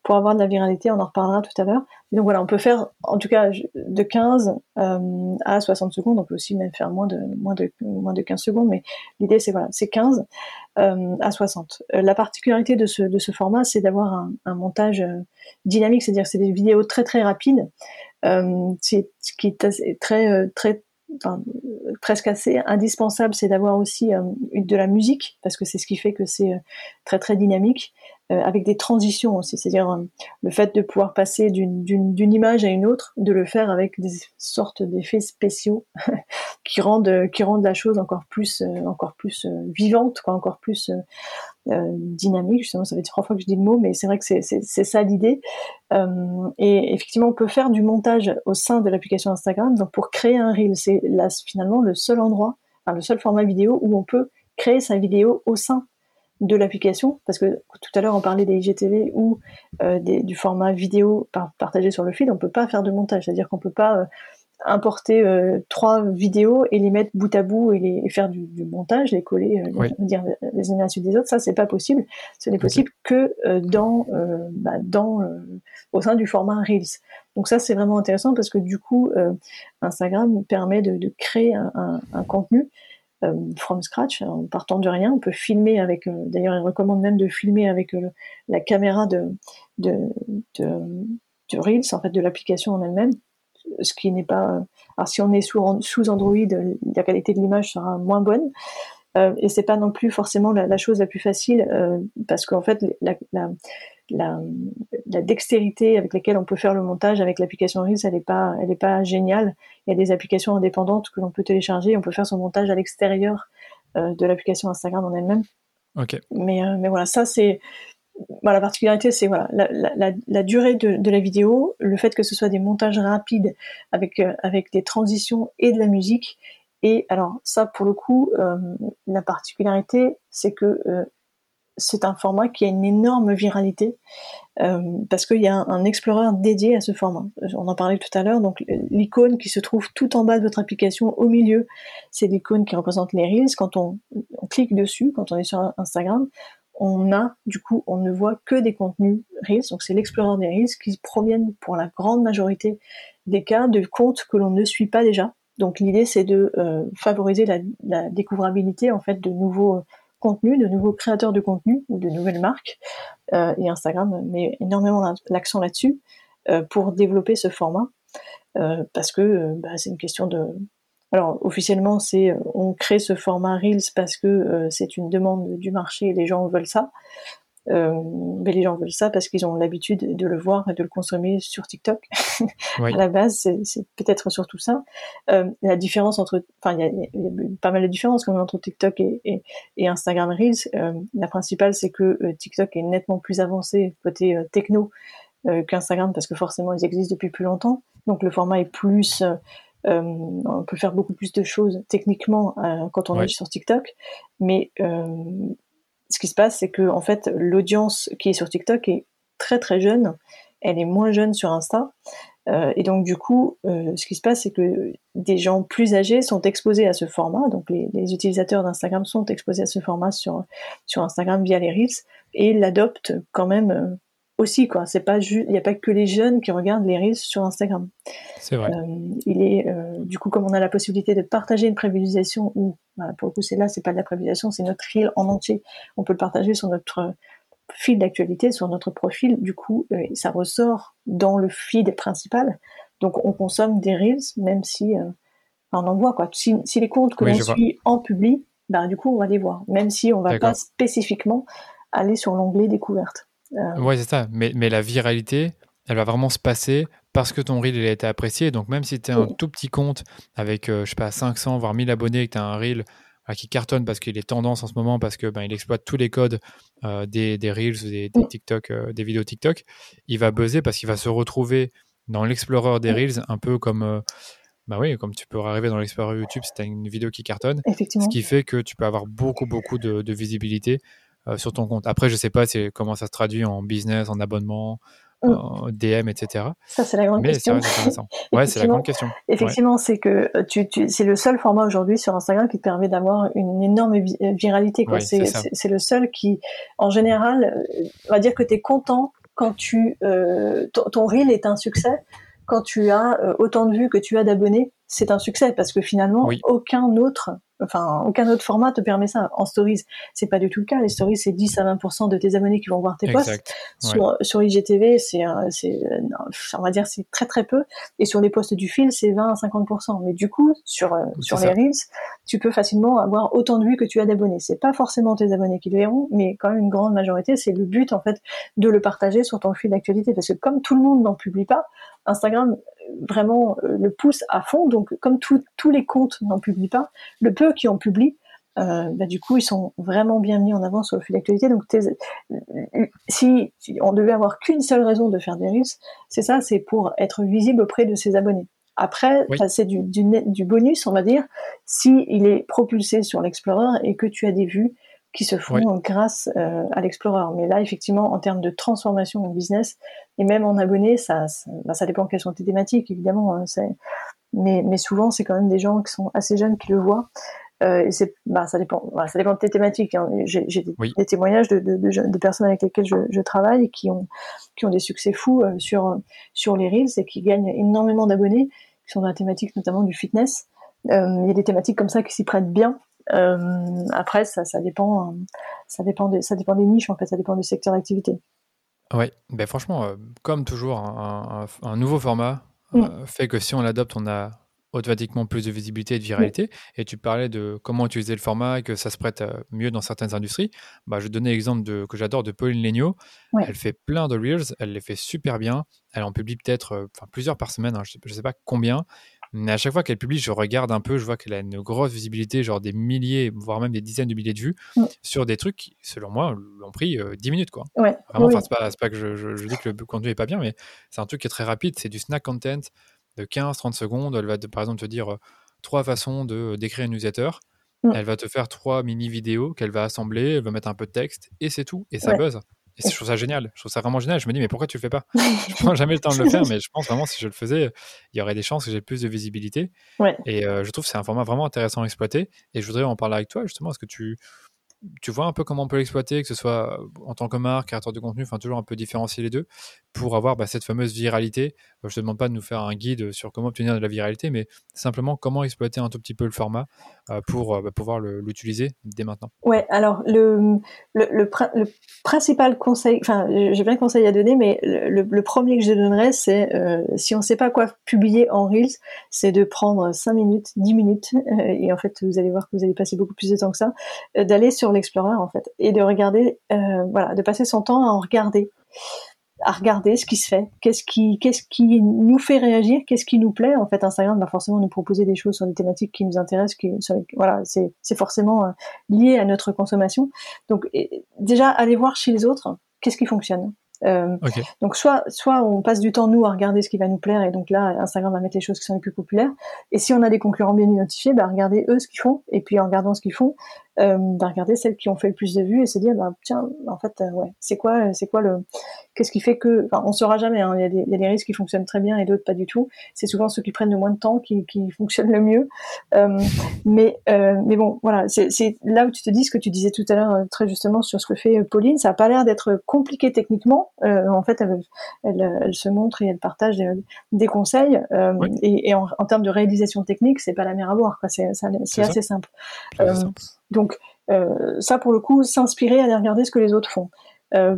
pour avoir de la viralité, on en reparlera tout à l'heure. Donc voilà, on peut faire en tout cas de 15 euh, à 60 secondes, on peut aussi même faire moins de, moins de, moins de 15 secondes, mais l'idée c'est voilà, c'est 15 euh, à 60. Euh, la particularité de ce, de ce format, c'est d'avoir un, un montage dynamique, c'est-à-dire que c'est des vidéos très très rapides, c'est ce qui est très euh, très euh, presque assez indispensable, c'est d'avoir aussi euh, de la musique parce que c'est ce qui fait que c'est euh, très très dynamique. Avec des transitions aussi, c'est-à-dire le fait de pouvoir passer d'une image à une autre, de le faire avec des sortes d'effets spéciaux (laughs) qui rendent qui rendent la chose encore plus encore plus vivante, quoi, encore plus euh, dynamique. Justement, ça fait trois fois que je dis le mot, mais c'est vrai que c'est ça l'idée. Euh, et effectivement, on peut faire du montage au sein de l'application Instagram. Donc, pour créer un reel, c'est finalement le seul endroit, enfin, le seul format vidéo où on peut créer sa vidéo au sein de l'application, parce que tout à l'heure on parlait des IGTV ou euh, du format vidéo partagé sur le feed, on peut pas faire de montage, c'est-à-dire qu'on peut pas importer euh, trois vidéos et les mettre bout à bout et, les, faire du, montage, les coller, euh, dire les unes à la suite des autres, ça c'est pas possible. Ce n'est possible que euh, dans, bah, dans au sein du format Reels. Donc ça c'est vraiment intéressant parce que du coup Instagram permet de, de créer un, un, contenu from scratch en partant de rien. On peut filmer avec, d'ailleurs il recommande même de filmer avec la caméra de, de, Reels en fait de l'application en elle-même ce qui n'est pas. Alors si on est sous, Android, la qualité de l'image sera moins bonne. Euh, et c'est pas non plus forcément la, chose la plus facile euh, parce qu'en fait la, dextérité avec laquelle on peut faire le montage avec l'application Reels, elle n'est pas, pas géniale. Il y a des applications indépendantes que l'on peut télécharger, on peut faire son montage à l'extérieur euh, de l'application Instagram en elle-même. Okay. Mais, euh, mais voilà, ça c'est la particularité, c'est voilà, la, durée de, la vidéo, le fait que ce soit des montages rapides avec, euh, avec des transitions et de la musique. Et alors ça, pour le coup, euh, la particularité, c'est que euh, c'est un format qui a une énorme viralité parce qu'il y a un, Explorer dédié à ce format. On en parlait tout à l'heure, donc l'icône qui se trouve tout en bas de votre application, au milieu, c'est l'icône qui représente les Reels. Quand on, clique dessus, quand on est sur Instagram, on a, du coup, on ne voit que des contenus Reels, donc c'est l'explorer des Reels qui proviennent pour la grande majorité des cas de comptes que l'on ne suit pas déjà. Donc l'idée c'est de euh, favoriser la, découvrabilité en fait de nouveaux euh, de nouveaux créateurs de contenu ou de nouvelles marques. Euh, et Instagram met énormément l'accent là-dessus pour développer ce format parce que bah, c'est une question de alors officiellement, c'est euh, on crée ce format Reels parce que euh, c'est une demande du marché et les gens veulent ça. Euh, mais les gens veulent ça parce qu'ils ont l'habitude de le voir et de le consommer sur TikTok. (laughs) à la base, c'est peut-être surtout ça. la différence entre, enfin, il y, a pas mal de différences comme entre TikTok et, et, Instagram Reels. la principale, c'est que TikTok est nettement plus avancé côté techno qu'Instagram parce que forcément, ils existent depuis plus longtemps. Donc le format est plus euh, on peut faire beaucoup plus de choses techniquement euh, quand on est sur TikTok, mais euh, ce qui se passe, c'est que en fait, l'audience qui est sur TikTok est très très jeune. Elle est moins jeune sur Insta. et donc du coup, ce qui se passe, c'est que des gens plus âgés sont exposés à ce format. Donc les, utilisateurs d'Instagram sont exposés à ce format sur sur Instagram via les reels et l'adoptent quand même aussi quoi. C'est pas juste il n'y a pas que les jeunes qui regardent les reels sur Instagram. C'est vrai. Euh, il est euh, du coup comme on a la possibilité de partager une prévisualisation ou bah, pour le coup c'est là c'est pas de la prévisualisation c'est notre reel en entier. On peut le partager sur notre fil d'actualité sur notre profil. Du coup euh, ça ressort dans le feed principal. Donc on consomme des reels même si on en voit quoi. Si, les comptes que l'on suit en public bah du coup on va les voir. Même si on va pas spécifiquement aller sur l'onglet découverte ouais, c'est ça. Mais, mais la viralité, elle va vraiment se passer parce que ton reel il a été apprécié. Donc même si tu es un tout petit compte avec, euh, je sais pas, 500 voire 1000 abonnés et que tu as un reel euh, qui cartonne parce qu'il est tendance en ce moment, parce que ben, il exploite tous les codes des, des reels, des, des TikTok, des vidéos TikTok, il va buzzer parce qu'il va se retrouver dans l'explorer des reels, un peu comme bah oui, comme tu peux arriver dans l'explorer YouTube si tu as une vidéo qui cartonne. Ce qui fait que tu peux avoir beaucoup, beaucoup de, de visibilité euh, sur ton compte. Après, je sais pas comment ça se traduit en business, en abonnement, mm. en DM, etc. Ça, c'est la grande question. ouais, c'est la grande question. Effectivement, c'est que euh, tu, tu, c'est le seul format aujourd'hui sur Instagram qui te permet d'avoir une énorme euh, viralité. c'est, le seul qui, en général, on va dire que tu es content quand tu, ton, reel est un succès quand tu as autant de vues que tu as d'abonnés c'est un succès parce que finalement, aucun autre enfin aucun autre format te permet ça. En stories, c'est pas du tout le cas. Les stories, c'est 10 à 20% de tes abonnés qui vont voir tes posts. Sur, sur IGTV, c'est c'est on va dire c'est très très peu et sur les posts du fil, c'est 20 à 50%. Mais du coup, sur euh, sur les reels, tu peux facilement avoir autant de vues que tu as d'abonnés. C'est pas forcément tes abonnés qui le verront, mais quand même une grande majorité, c'est le but en fait de le partager sur ton fil d'actualité parce que comme tout le monde n'en publie pas, Instagram vraiment euh, le pousse à fond. Donc, comme tous les comptes n'en publient pas, le peu qui en publient, euh, bah, du coup, ils sont vraiment bien mis en avant sur le fil d'actualité. Donc, si, on devait avoir qu'une seule raison de faire des reels, c'est ça, c'est pour être visible auprès de ses abonnés. Après, c'est du, du, bonus, on va dire, si il est propulsé sur l'Explorer et que tu as des vues qui se font grâce euh, à l'Explorer. Mais là, effectivement, en termes de transformation en business et même en abonnés, ça, ça, bah, ça dépend quelles sont tes thématiques, évidemment. Hein, mais, mais souvent, c'est quand même des gens qui sont assez jeunes qui le voient. Euh, et c'est, bah, ça dépend, voilà, ça dépend de tes thématiques. Hein. J'ai, j'ai des, témoignages de, de, de, personnes avec lesquelles je, je, travaille qui ont, qui ont des succès fous euh, sur, sur les reels et qui gagnent énormément d'abonnés, qui sont dans la thématique notamment du fitness. Euh, il y a des thématiques comme ça qui s'y prêtent bien après, ça, ça dépend, ça dépend des, ça dépend des niches en fait, ça dépend du secteur d'activité. Oui, ben franchement, euh, comme toujours, un, nouveau format mm. euh, fait que si on l'adopte, on a automatiquement plus de visibilité et de viralité. Mm. Et tu parlais de comment utiliser le format et que ça se prête mieux dans certaines industries. Bah, je vais donner l'exemple de, que j'adore de Pauline Legnaud. Elle fait plein de Reels, elle les fait super bien. Elle en publie peut-être plusieurs par semaine, hein, je ne sais, pas combien. Mais à chaque fois qu'elle publie, je regarde un peu, je vois qu'elle a une grosse visibilité, genre des milliers, voire même des dizaines de milliers de vues sur des trucs qui, selon moi, l'ont pris 10 euh, minutes. Quoi. Ouais. Vraiment, c'est pas, pas, que je, dis que le contenu est pas bien, mais c'est un truc qui est très rapide. C'est du snack content de 15-30 secondes. Elle va, par exemple, te dire euh, trois façons de euh, d'écrire une newsletter. Elle va te faire trois mini vidéos qu'elle va assembler, elle va mettre un peu de texte et c'est tout. Et ça buzz. Et je trouve ça génial. Je trouve ça vraiment génial. Je me dis, mais pourquoi tu le fais pas? Je prends jamais le temps de le (laughs) faire, mais je pense vraiment si je le faisais, il y aurait des chances que j'ai plus de visibilité. Et euh, je trouve que c'est un format vraiment intéressant à exploiter. Et je voudrais en parler avec toi justement. Est-ce que tu, tu vois un peu comment on peut l'exploiter, que ce soit en tant que marque, créateur de contenu, enfin toujours un peu différencier les deux, pour avoir bah, cette fameuse viralité. Je ne te demande pas de nous faire un guide sur comment obtenir de la viralité, mais simplement comment exploiter un tout petit peu le format euh, pour euh, bah, pouvoir l'utiliser dès maintenant. Ouais, alors le, principal conseil, enfin j'ai plein de conseils à donner, mais le, premier que je donnerais, c'est euh, si on ne sait pas quoi publier en Reels, c'est de prendre 5 minutes, 10 minutes, et en fait vous allez voir que vous allez passer beaucoup plus de temps que ça, d'aller sur l'Explorer en fait, et de regarder, voilà, de passer son temps à en regarder à regarder ce qui se fait, qu'est-ce qui, qu'est-ce qui nous fait réagir, qu'est-ce qui nous plaît. En fait, Instagram va forcément nous proposer des choses sur des thématiques qui nous intéressent, qui, voilà, c'est, c'est forcément euh, lié à notre consommation. Donc, déjà, aller voir chez les autres, qu'est-ce qui fonctionne. Euh, donc soit soit on passe du temps nous à regarder ce qui va nous plaire et donc là Instagram va mettre les choses qui sont les plus populaires et si on a des concurrents bien identifiés bah regarder eux ce qu'ils font et puis en regardant ce qu'ils font euh, bah, regarder celles qui ont fait le plus de vues et se dire bah tiens en fait euh, ouais c'est quoi c'est quoi le qu'est-ce qui fait que enfin on saura jamais hein. il, y a des, il y a des risques qui fonctionnent très bien et d'autres pas du tout. C'est souvent ceux qui prennent le moins de temps qui, qui (laughs) fonctionnent le mieux. Euh, mais euh, mais bon voilà c'est là où tu te dis ce que tu disais tout à l'heure euh, très justement sur ce que fait Pauline. Ça a pas l'air d'être compliqué techniquement. En fait elle, elle, elle, se montre et elle partage des, des conseils et, et en, en, termes de réalisation technique c'est pas la mer à boire c'est assez simple. Donc euh, ça, pour le coup, s'inspirer, aller regarder ce que les autres font. Euh,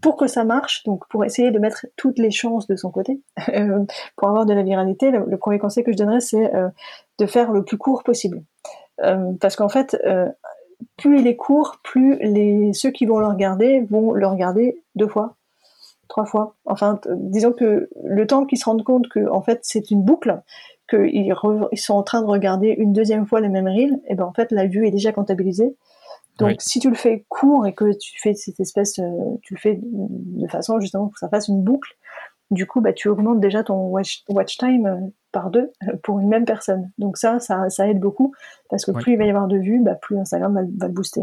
pour que ça marche, donc pour essayer de mettre toutes les chances de son côté, (laughs) euh, pour avoir de la viralité, le, premier conseil que je donnerais, c'est de faire le plus court possible. parce qu'en fait, plus il est court, plus les, ceux qui vont le regarder vont le regarder deux fois, trois fois. Enfin, disons que le temps qu'ils se rendent compte que en fait c'est une boucle, qu'ils ils sont en train de regarder une deuxième fois les mêmes reels, et ben en fait la vue est déjà comptabilisée. Donc si tu le fais court et que tu fais cette espèce, euh, tu le fais de façon justement pour que ça fasse une boucle, du coup bah tu augmentes déjà ton watch, time euh, par deux euh, pour une même personne. Donc ça, ça, ça aide beaucoup parce que plus il va y avoir de vues, bah, plus Instagram va, va, le booster.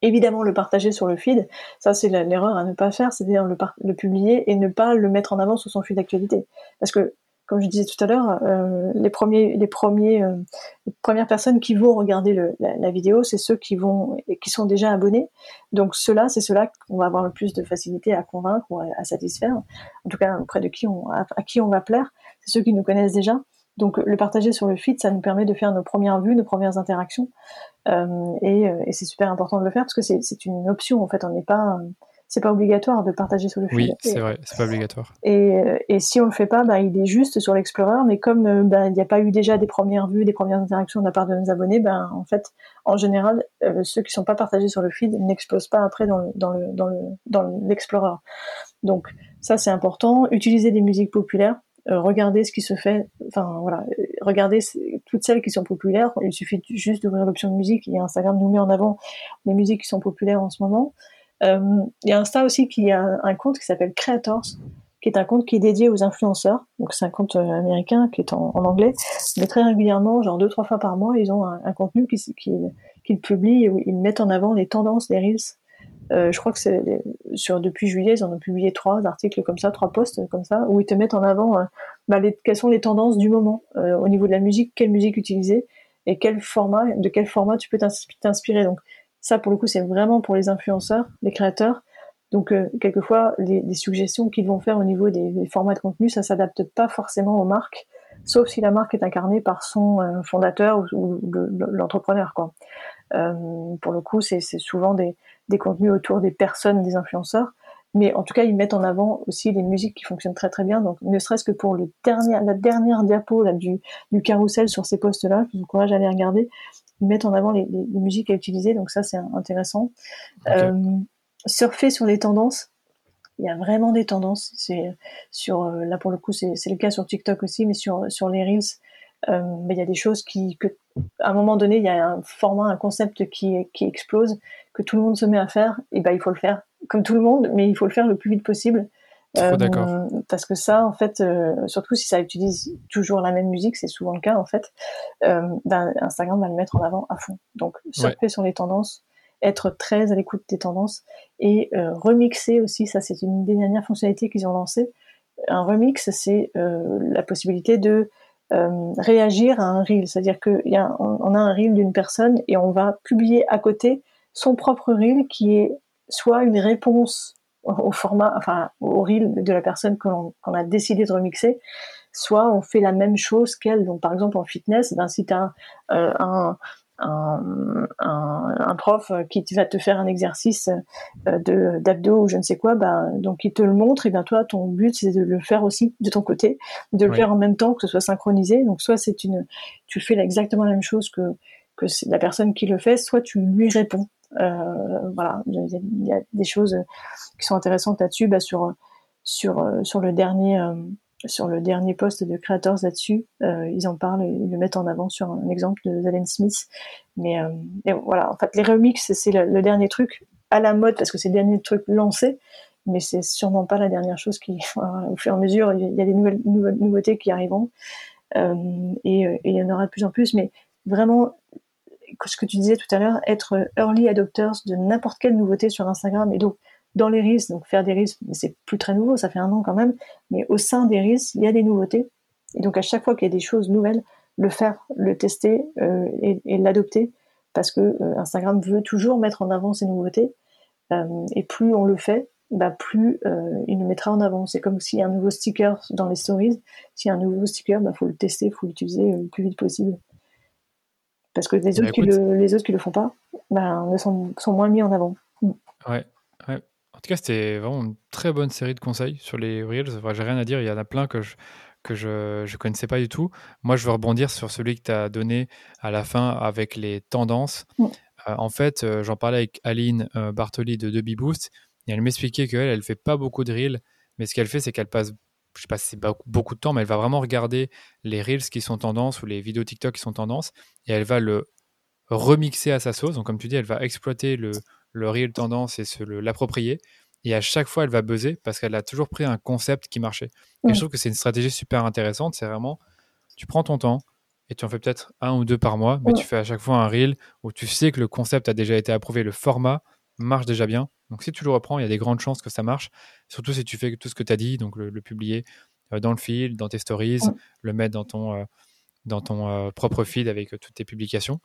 Évidemment, le partager sur le feed, ça c'est l'erreur à ne pas faire, c'est-à-dire le, le, publier et ne pas le mettre en avant sur son feed d'actualité. Parce que comme je disais tout à l'heure, euh, les premiers, les premiers, euh, premières personnes qui vont regarder la, vidéo, c'est ceux qui vont, qui sont déjà abonnés. Donc ceux-là, c'est ceux-là qu'on va avoir le plus de facilité à convaincre ou à, satisfaire. En tout cas, auprès de qui on, à, qui on va plaire, c'est ceux qui nous connaissent déjà. Donc le partager sur le feed, ça nous permet de faire nos premières vues, nos premières interactions. et, et c'est super important de le faire parce que c'est une option en fait. On n'est pas c'est pas obligatoire de partager sur le feed. Oui, c'est vrai, c'est pas obligatoire. Et, et, si on le fait pas, bah, il est juste sur l'Explorer, mais comme euh, bah, il n'y a pas eu déjà des premières vues, des premières interactions de la part de nos abonnés, ben en fait, en général, euh, ceux qui sont pas partagés sur le feed n'explosent pas après dans le, dans le, dans le, dans l'Explorer. Donc ça c'est important. Utiliser des musiques populaires. Euh, regardez ce qui se fait, enfin voilà, regardez toutes celles qui sont populaires. Il suffit juste d'ouvrir l'option de musique et Instagram nous met en avant les musiques qui sont populaires en ce moment. Euh, il y a Insta aussi qui a un compte qui s'appelle Creators, qui est un compte qui est dédié aux influenceurs. Donc c'est un compte euh, américain qui est en, anglais, mais très régulièrement, genre deux trois fois par mois, ils ont un, contenu qu'ils qui, qui publient où ils mettent en avant les tendances des reels. Euh, je crois que c'est sur depuis juillet, ils en ont publié trois articles comme ça, trois posts comme ça, où ils te mettent en avant euh, bah, les, quelles sont les tendances du moment au niveau de la musique, quelle musique utiliser et quel format, de quel format tu peux t'inspirer. Ça, pour le coup, c'est vraiment pour les influenceurs, les créateurs. Donc, euh, quelquefois, les, suggestions qu'ils vont faire au niveau des, formats de contenu, ça s'adapte pas forcément aux marques, sauf si la marque est incarnée par son euh, fondateur ou, l'entrepreneur. Quoi. Euh, pour le coup, c'est souvent des, contenus autour des personnes, des influenceurs. Mais en tout cas, ils mettent en avant aussi les musiques qui fonctionnent très très bien. Donc, ne serait-ce que pour le dernier, la dernière diapo là, du, du carrousel sur ces postes-là, je vous encourage à aller regarder ils mettent en avant les, musiques à utiliser, donc ça c'est intéressant. Euh, surfer sur les tendances, il y a vraiment des tendances. C'est sur euh, là pour le coup c'est le cas sur TikTok aussi, mais sur sur les reels, euh, il y a des choses qui que à un moment donné il y a un format, un concept qui qui explose, que tout le monde se met à faire, et ben il faut le faire comme tout le monde, mais il faut le faire le plus vite possible. Euh, parce que ça, en fait, euh, surtout si ça utilise toujours la même musique, c'est souvent le cas en fait, euh, ben, Instagram va le mettre en avant à fond. Donc surfer sur les tendances, être très à l'écoute des tendances et remixer aussi. Ça, c'est une des dernières fonctionnalités qu'ils ont lancées. Un remix, c'est la possibilité de réagir à un reel, c'est-à-dire qu'on a, on a un reel d'une personne et on va publier à côté son propre reel qui est soit une réponse au format, enfin au reel de la personne qu'on a décidé de remixer, soit on fait la même chose qu'elle. Donc par exemple en fitness, ben, si tu as euh, un, un, un, prof qui va te faire un exercice euh, de d'abdos ou je ne sais quoi, ben, donc il te le montre et bien toi ton but c'est de le faire aussi de ton côté, de le faire en même temps que ce soit synchronisé. Donc soit c'est une, tu fais exactement la même chose que que la personne qui le fait, soit tu lui réponds. Euh, voilà, il y, a des choses qui sont intéressantes là-dessus. Bah, sur sur euh, sur le dernier euh, sur dernier poste de Creators là-dessus, ils en parlent, ils le mettent en avant sur un exemple de Zalen Smith. Mais voilà, en fait, les remixes, c'est le, dernier truc à la mode parce que c'est le dernier truc lancé, mais c'est sûrement pas la dernière chose qui, (laughs) au fur et à mesure, il y a des nouvelles, nouveautés qui arriveront et, il y en aura de plus en plus. Mais vraiment, ce que tu disais tout à l'heure, être early adopters de n'importe quelle nouveauté sur Instagram et donc dans les reels, donc faire des reels, c'est plus très nouveau, ça fait un an quand même, mais au sein des reels, il y a des nouveautés. Et donc à chaque fois qu'il y a des choses nouvelles, le faire, le tester euh, et, l'adopter, parce que euh, Instagram veut toujours mettre en avant ces nouveautés. Euh, et plus on le fait, bah, plus il nous mettra en avant. C'est comme s'il y a un nouveau sticker dans les stories. S'il y a un nouveau sticker, il bah, faut le tester, il faut l'utiliser le plus vite possible. Parce que les, bah, autres, qui le, les autres qui le font pas ben, sont, sont moins mis en avant. Ouais, ouais. En tout cas, c'était vraiment une très bonne série de conseils sur les Reels. Enfin, J'ai rien à dire, il y en a plein que je que je ne connaissais pas du tout. Moi, je veux rebondir sur celui que tu as donné à la fin avec les tendances. Mm. Euh, en fait, euh, j'en parlais avec Aline euh, Bartoli de Deby Boost et elle m'expliquait qu'elle, elle fait pas beaucoup de reels, mais ce qu'elle fait, c'est qu'elle passe je sais pas si c'est beaucoup de temps, mais elle va vraiment regarder les reels qui sont tendance ou les vidéos TikTok qui sont tendance et elle va le remixer à sa sauce. Donc, comme tu dis, elle va exploiter le, le reel tendance et se l'approprier. Et à chaque fois, elle va buzzer parce qu'elle a toujours pris un concept qui marchait. Et je trouve que c'est une stratégie super intéressante. C'est vraiment, tu prends ton temps et tu en fais peut-être un ou deux par mois, mais tu fais à chaque fois un reel où tu sais que le concept a déjà été approuvé, le format marche déjà bien. Donc si tu le reprends, il y a des grandes chances que ça marche. Surtout si tu fais tout ce que tu as dit, donc le, publier euh, dans le feed, dans tes stories, le mettre dans ton, euh, dans ton euh, propre feed avec toutes tes publications.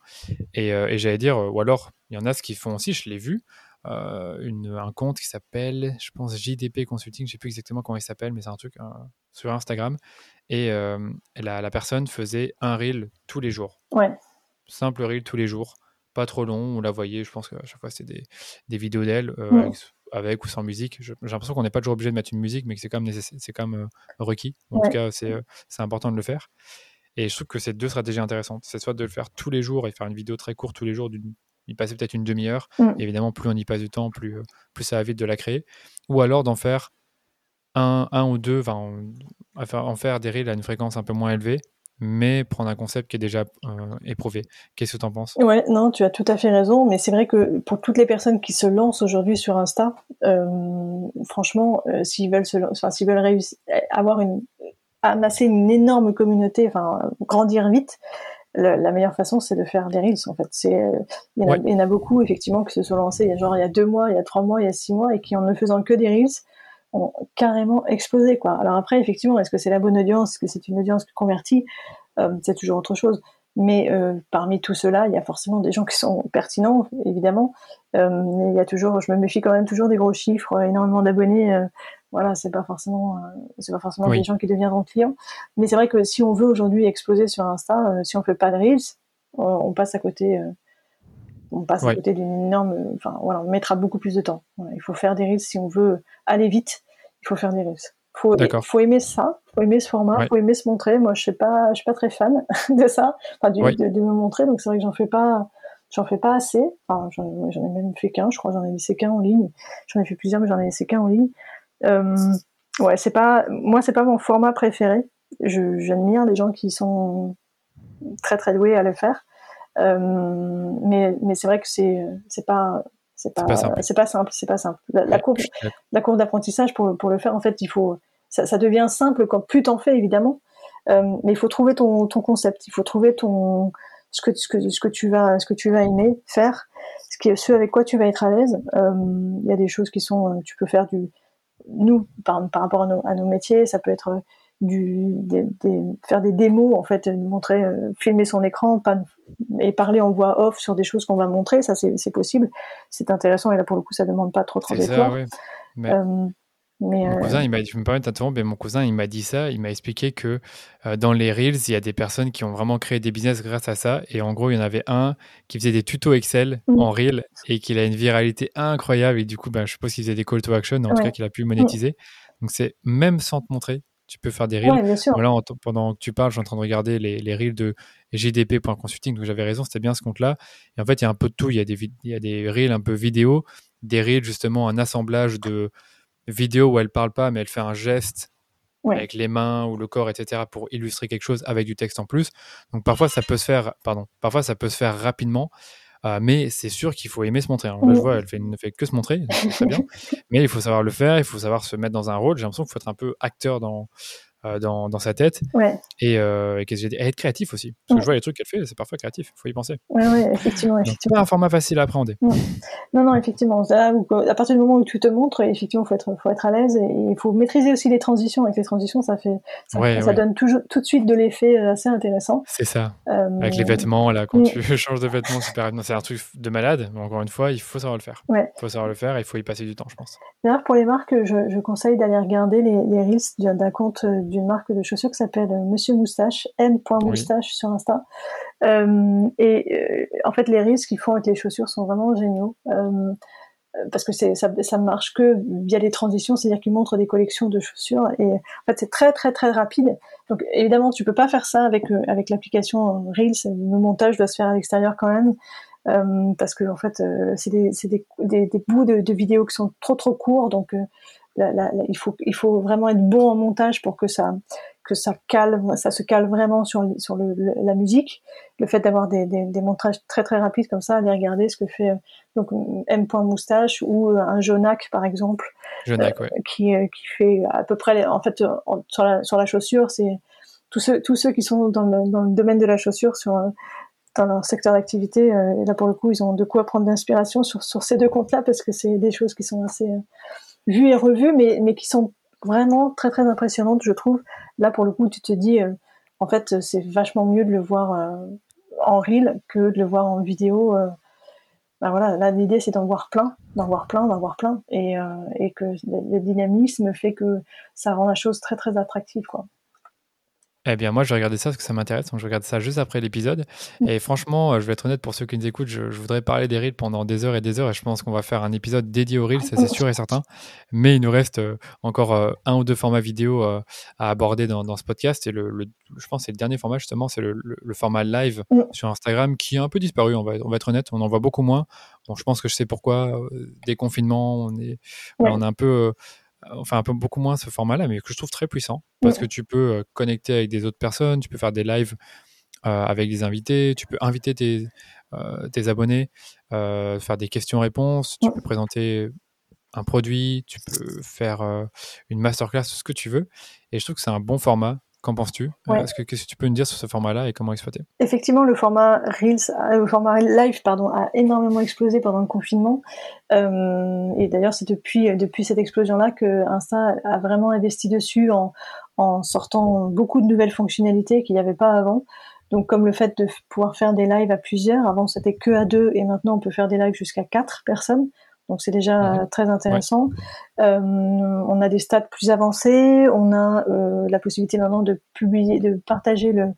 Et, j'allais dire, ou alors, il y en a ce qui font aussi, je l'ai vu, une, un compte qui s'appelle, je pense, JDP Consulting, je ne sais plus exactement comment il s'appelle, mais c'est un truc sur Instagram. et la, la, personne faisait un reel tous les jours. Ouais. Simple reel tous les jours, pas trop long. On la voyait, je pense qu'à chaque fois c'était des, des, vidéos d'elle mm. avec, ou sans musique. J'ai l'impression qu'on n'est pas toujours obligé de mettre une musique, mais que c'est quand même, c'est quand même requis. En tout cas, c'est important de le faire. Et je trouve que c'est deux stratégies intéressantes. C'est soit de le faire tous les jours et faire une vidéo très courte tous les jours, y passer peut-être une demi-heure. Mm. Évidemment, plus on y passe du temps, plus, plus ça va vite de la créer. Ou alors d'en faire un, un ou deux, enfin, en faire des reels à une fréquence un peu moins élevée, mais prendre un concept qui est déjà euh, éprouvé. Qu'est-ce que tu en penses? Ouais, non, tu as tout à fait raison, mais c'est vrai que pour toutes les personnes qui se lancent aujourd'hui sur Insta, euh, franchement, euh, s'ils veulent, se, enfin, s'ils veulent réussir, avoir une, amasser une énorme communauté, enfin, grandir vite, la, meilleure façon, c'est de faire des reels. En fait, c'est il y, en a beaucoup effectivement qui se sont lancés il y a genre il y a deux mois, il y a trois mois, il y a six mois et qui en ne faisant que des reels ont carrément explosé quoi. Alors après effectivement, est-ce que c'est la bonne audience, est-ce que c'est une audience convertie, euh, c'est toujours autre chose. Mais euh, parmi tout cela, il y a forcément des gens qui sont pertinents, évidemment. Euh, il y a toujours, je me méfie quand même toujours des gros chiffres, énormément d'abonnés. voilà, c'est pas forcément, c'est pas forcément des gens qui deviendront clients. Mais c'est vrai que si on veut aujourd'hui exploser sur Insta, si on fait pas de reels, on, passe à côté on passe à côté d'une énorme. Enfin, voilà, on mettra beaucoup plus de temps. il faut faire des reels si on veut aller vite. Il faut faire des reels. Faut, faut aimer ça, faut aimer ce format, faut aimer se montrer. Moi, je suis pas, je suis pas très fan (laughs) de ça, enfin, de, me montrer. Donc c'est vrai que j'en fais pas, j'en fais pas assez. Enfin, j'en ai même fait qu'un, je crois. J'en ai laissé qu'un en ligne. J'en ai fait plusieurs, mais j'en ai laissé qu'un en ligne. Euh, ouais, c'est pas, moi, c'est pas mon format préféré. J'admire les gens qui sont très très doués à le faire. Euh, mais mais c'est vrai que c'est c'est pas c'est pas c'est pas simple c'est pas simple. La, courbe la courbe d'apprentissage pour pour le faire en fait il faut ça, ça devient simple quand plus t'en fais évidemment. Euh, mais il faut trouver ton ton concept. Il faut trouver ton ce que ce que ce que tu vas ce que tu vas aimer faire ce qui ce avec quoi tu vas être à l'aise. Euh, il y a des choses qui sont tu peux faire du nous par, par rapport à nos, à nos métiers ça peut être du, des, faire des démos, en fait, montrer, euh, filmer son écran pas, et parler en voix off sur des choses qu'on va montrer, ça c'est possible. C'est intéressant et là pour le coup ça demande pas trop trop d'efforts. Mais... Euh, mais mon euh, cousin, il m'a, je me permets mais mon cousin, il m'a dit ça. Il m'a expliqué que dans les Reels, il y a des personnes qui ont vraiment créé des business grâce à ça. Et en gros, il y en avait un qui faisait des tutos Excel mmh. en Reel et qu'il a une viralité incroyable. Et du coup, ben, je suppose qu'il faisait des call to action, en tout cas qu'il a pu monétiser. Donc, c'est même sans te montrer, tu peux faire des reels. Voilà, pendant que tu parles, je suis en train de regarder les, les reels de JDP.consulting, donc j'avais raison, c'était bien ce compte-là. Et en fait, il y a un peu de tout. Il y a des, il y a des reels un peu vidéo, des reels justement, un assemblage de vidéos où elle parle pas, mais elle fait un geste avec les mains ou le corps, etc., pour illustrer quelque chose avec du texte en plus. Donc parfois, ça peut se faire, pardon, parfois ça peut se faire rapidement. Euh, mais c'est sûr qu'il faut aimer se montrer. Hein. Là, je vois, elle, fait, ne fait que se montrer, très bien. (laughs) mais il faut savoir le faire, il faut savoir se mettre dans un rôle. J'ai l'impression qu'il faut être un peu acteur dans, dans, dans, sa tête. Ouais. Et, euh, être créatif aussi. Parce que je vois les trucs qu'elle fait, c'est parfois créatif, il faut y penser. Oui, ouais, effectivement. effectivement. pas un format facile à appréhender. Non, non, effectivement. à partir du moment où tu te montres, effectivement, il faut être, faut être à l'aise et il faut maîtriser aussi les transitions. Avec les transitions, ça, fait, ça, donne toujours, tout de suite de l'effet euh, assez intéressant. C'est ça. Avec les vêtements, là, quand tu (laughs) changes de vêtements, c'est un truc de malade. Mais encore une fois, il faut savoir le faire. Il faut savoir le faire et il faut y passer du temps, je pense. D'ailleurs, pour les marques, je, je conseille d'aller regarder les, les reels d'un compte d'une marque de chaussures qui s'appelle euh, Monsieur Moustache, m.moustache sur Insta. Euh, et euh, en fait, les reels qu'ils font avec les chaussures sont vraiment géniaux. parce que ça, ça marche que via les transitions, c'est-à-dire qu'ils montrent des collections de chaussures et en fait c'est très très très rapide. Donc évidemment tu peux pas faire ça avec avec l'application Reels, le montage doit se faire à l'extérieur quand même. parce que en fait c'est des, des, des, des, bouts de, de, vidéos qui sont trop trop courts donc il, faut, il faut vraiment être bon en montage pour que ça, que ça calme, ça se cale vraiment sur, sur le, la musique. Le fait d'avoir des, des, des, montages très très rapides comme ça, aller regarder ce que fait donc M. Moustache ou un Jonac par exemple, Jonac, ouais. qui, qui fait à peu près, en fait, sur, la, sur la chaussure, c'est tous ceux, tous ceux qui sont dans le, dans le domaine de la chaussure sur dans leur secteur d'activité, et là pour le coup, ils ont de quoi prendre d'inspiration sur, sur ces deux comptes-là parce que c'est des choses qui sont assez vues et revues, mais, mais qui sont vraiment très très impressionnantes, je trouve. Là, pour le coup, tu te dis, euh, en fait, c'est vachement mieux de le voir euh, en reel que de le voir en vidéo. Ben voilà, là, l'idée, c'est d'en voir plein, d'en voir plein, d'en voir plein, et, et que le dynamisme fait que ça rend la chose très très attractive, quoi. Eh bien, moi, je vais regarder ça parce que ça m'intéresse. Donc, je regarde ça juste après l'épisode. Mm. Et franchement, euh, je vais être honnête pour ceux qui nous écoutent, je, voudrais parler des Reels pendant des heures et des heures. Et je pense qu'on va faire un épisode dédié aux Reels, ça c'est sûr et certain. Mais il nous reste euh, encore euh, un ou deux formats vidéo à aborder dans, ce podcast. Et le, je pense que c'est le dernier format, justement, c'est le, format live mm. sur Instagram qui a un peu disparu. On va, on va être honnête, on en voit beaucoup moins. Bon, je pense que je sais pourquoi. Des confinements, on est, on est un peu enfin un peu beaucoup moins ce format-là, mais que je trouve très puissant. Parce que tu peux euh, connecter avec des autres personnes, tu peux faire des lives euh, avec des invités, tu peux inviter tes, euh, tes abonnés, faire des questions-réponses, tu peux présenter un produit, tu peux faire une masterclass, tout ce que tu veux. Et je trouve que c'est un bon format Qu'en penses-tu? Euh, Qu'est-ce que tu peux nous dire sur ce format-là et comment exploiter Effectivement, le format Reels, euh, le format Live, pardon, a énormément explosé pendant le confinement. Euh, et d'ailleurs, c'est depuis depuis cette explosion-là que Insta a vraiment investi dessus en, en sortant beaucoup de nouvelles fonctionnalités qu'il n'y avait pas avant. Donc, comme le fait de pouvoir faire des lives à plusieurs. Avant, c'était que à deux, et maintenant, on peut faire des lives jusqu'à quatre personnes. Donc c'est déjà très intéressant. Euh, on a des stats plus avancés, on a euh, la possibilité maintenant de publier, de partager le,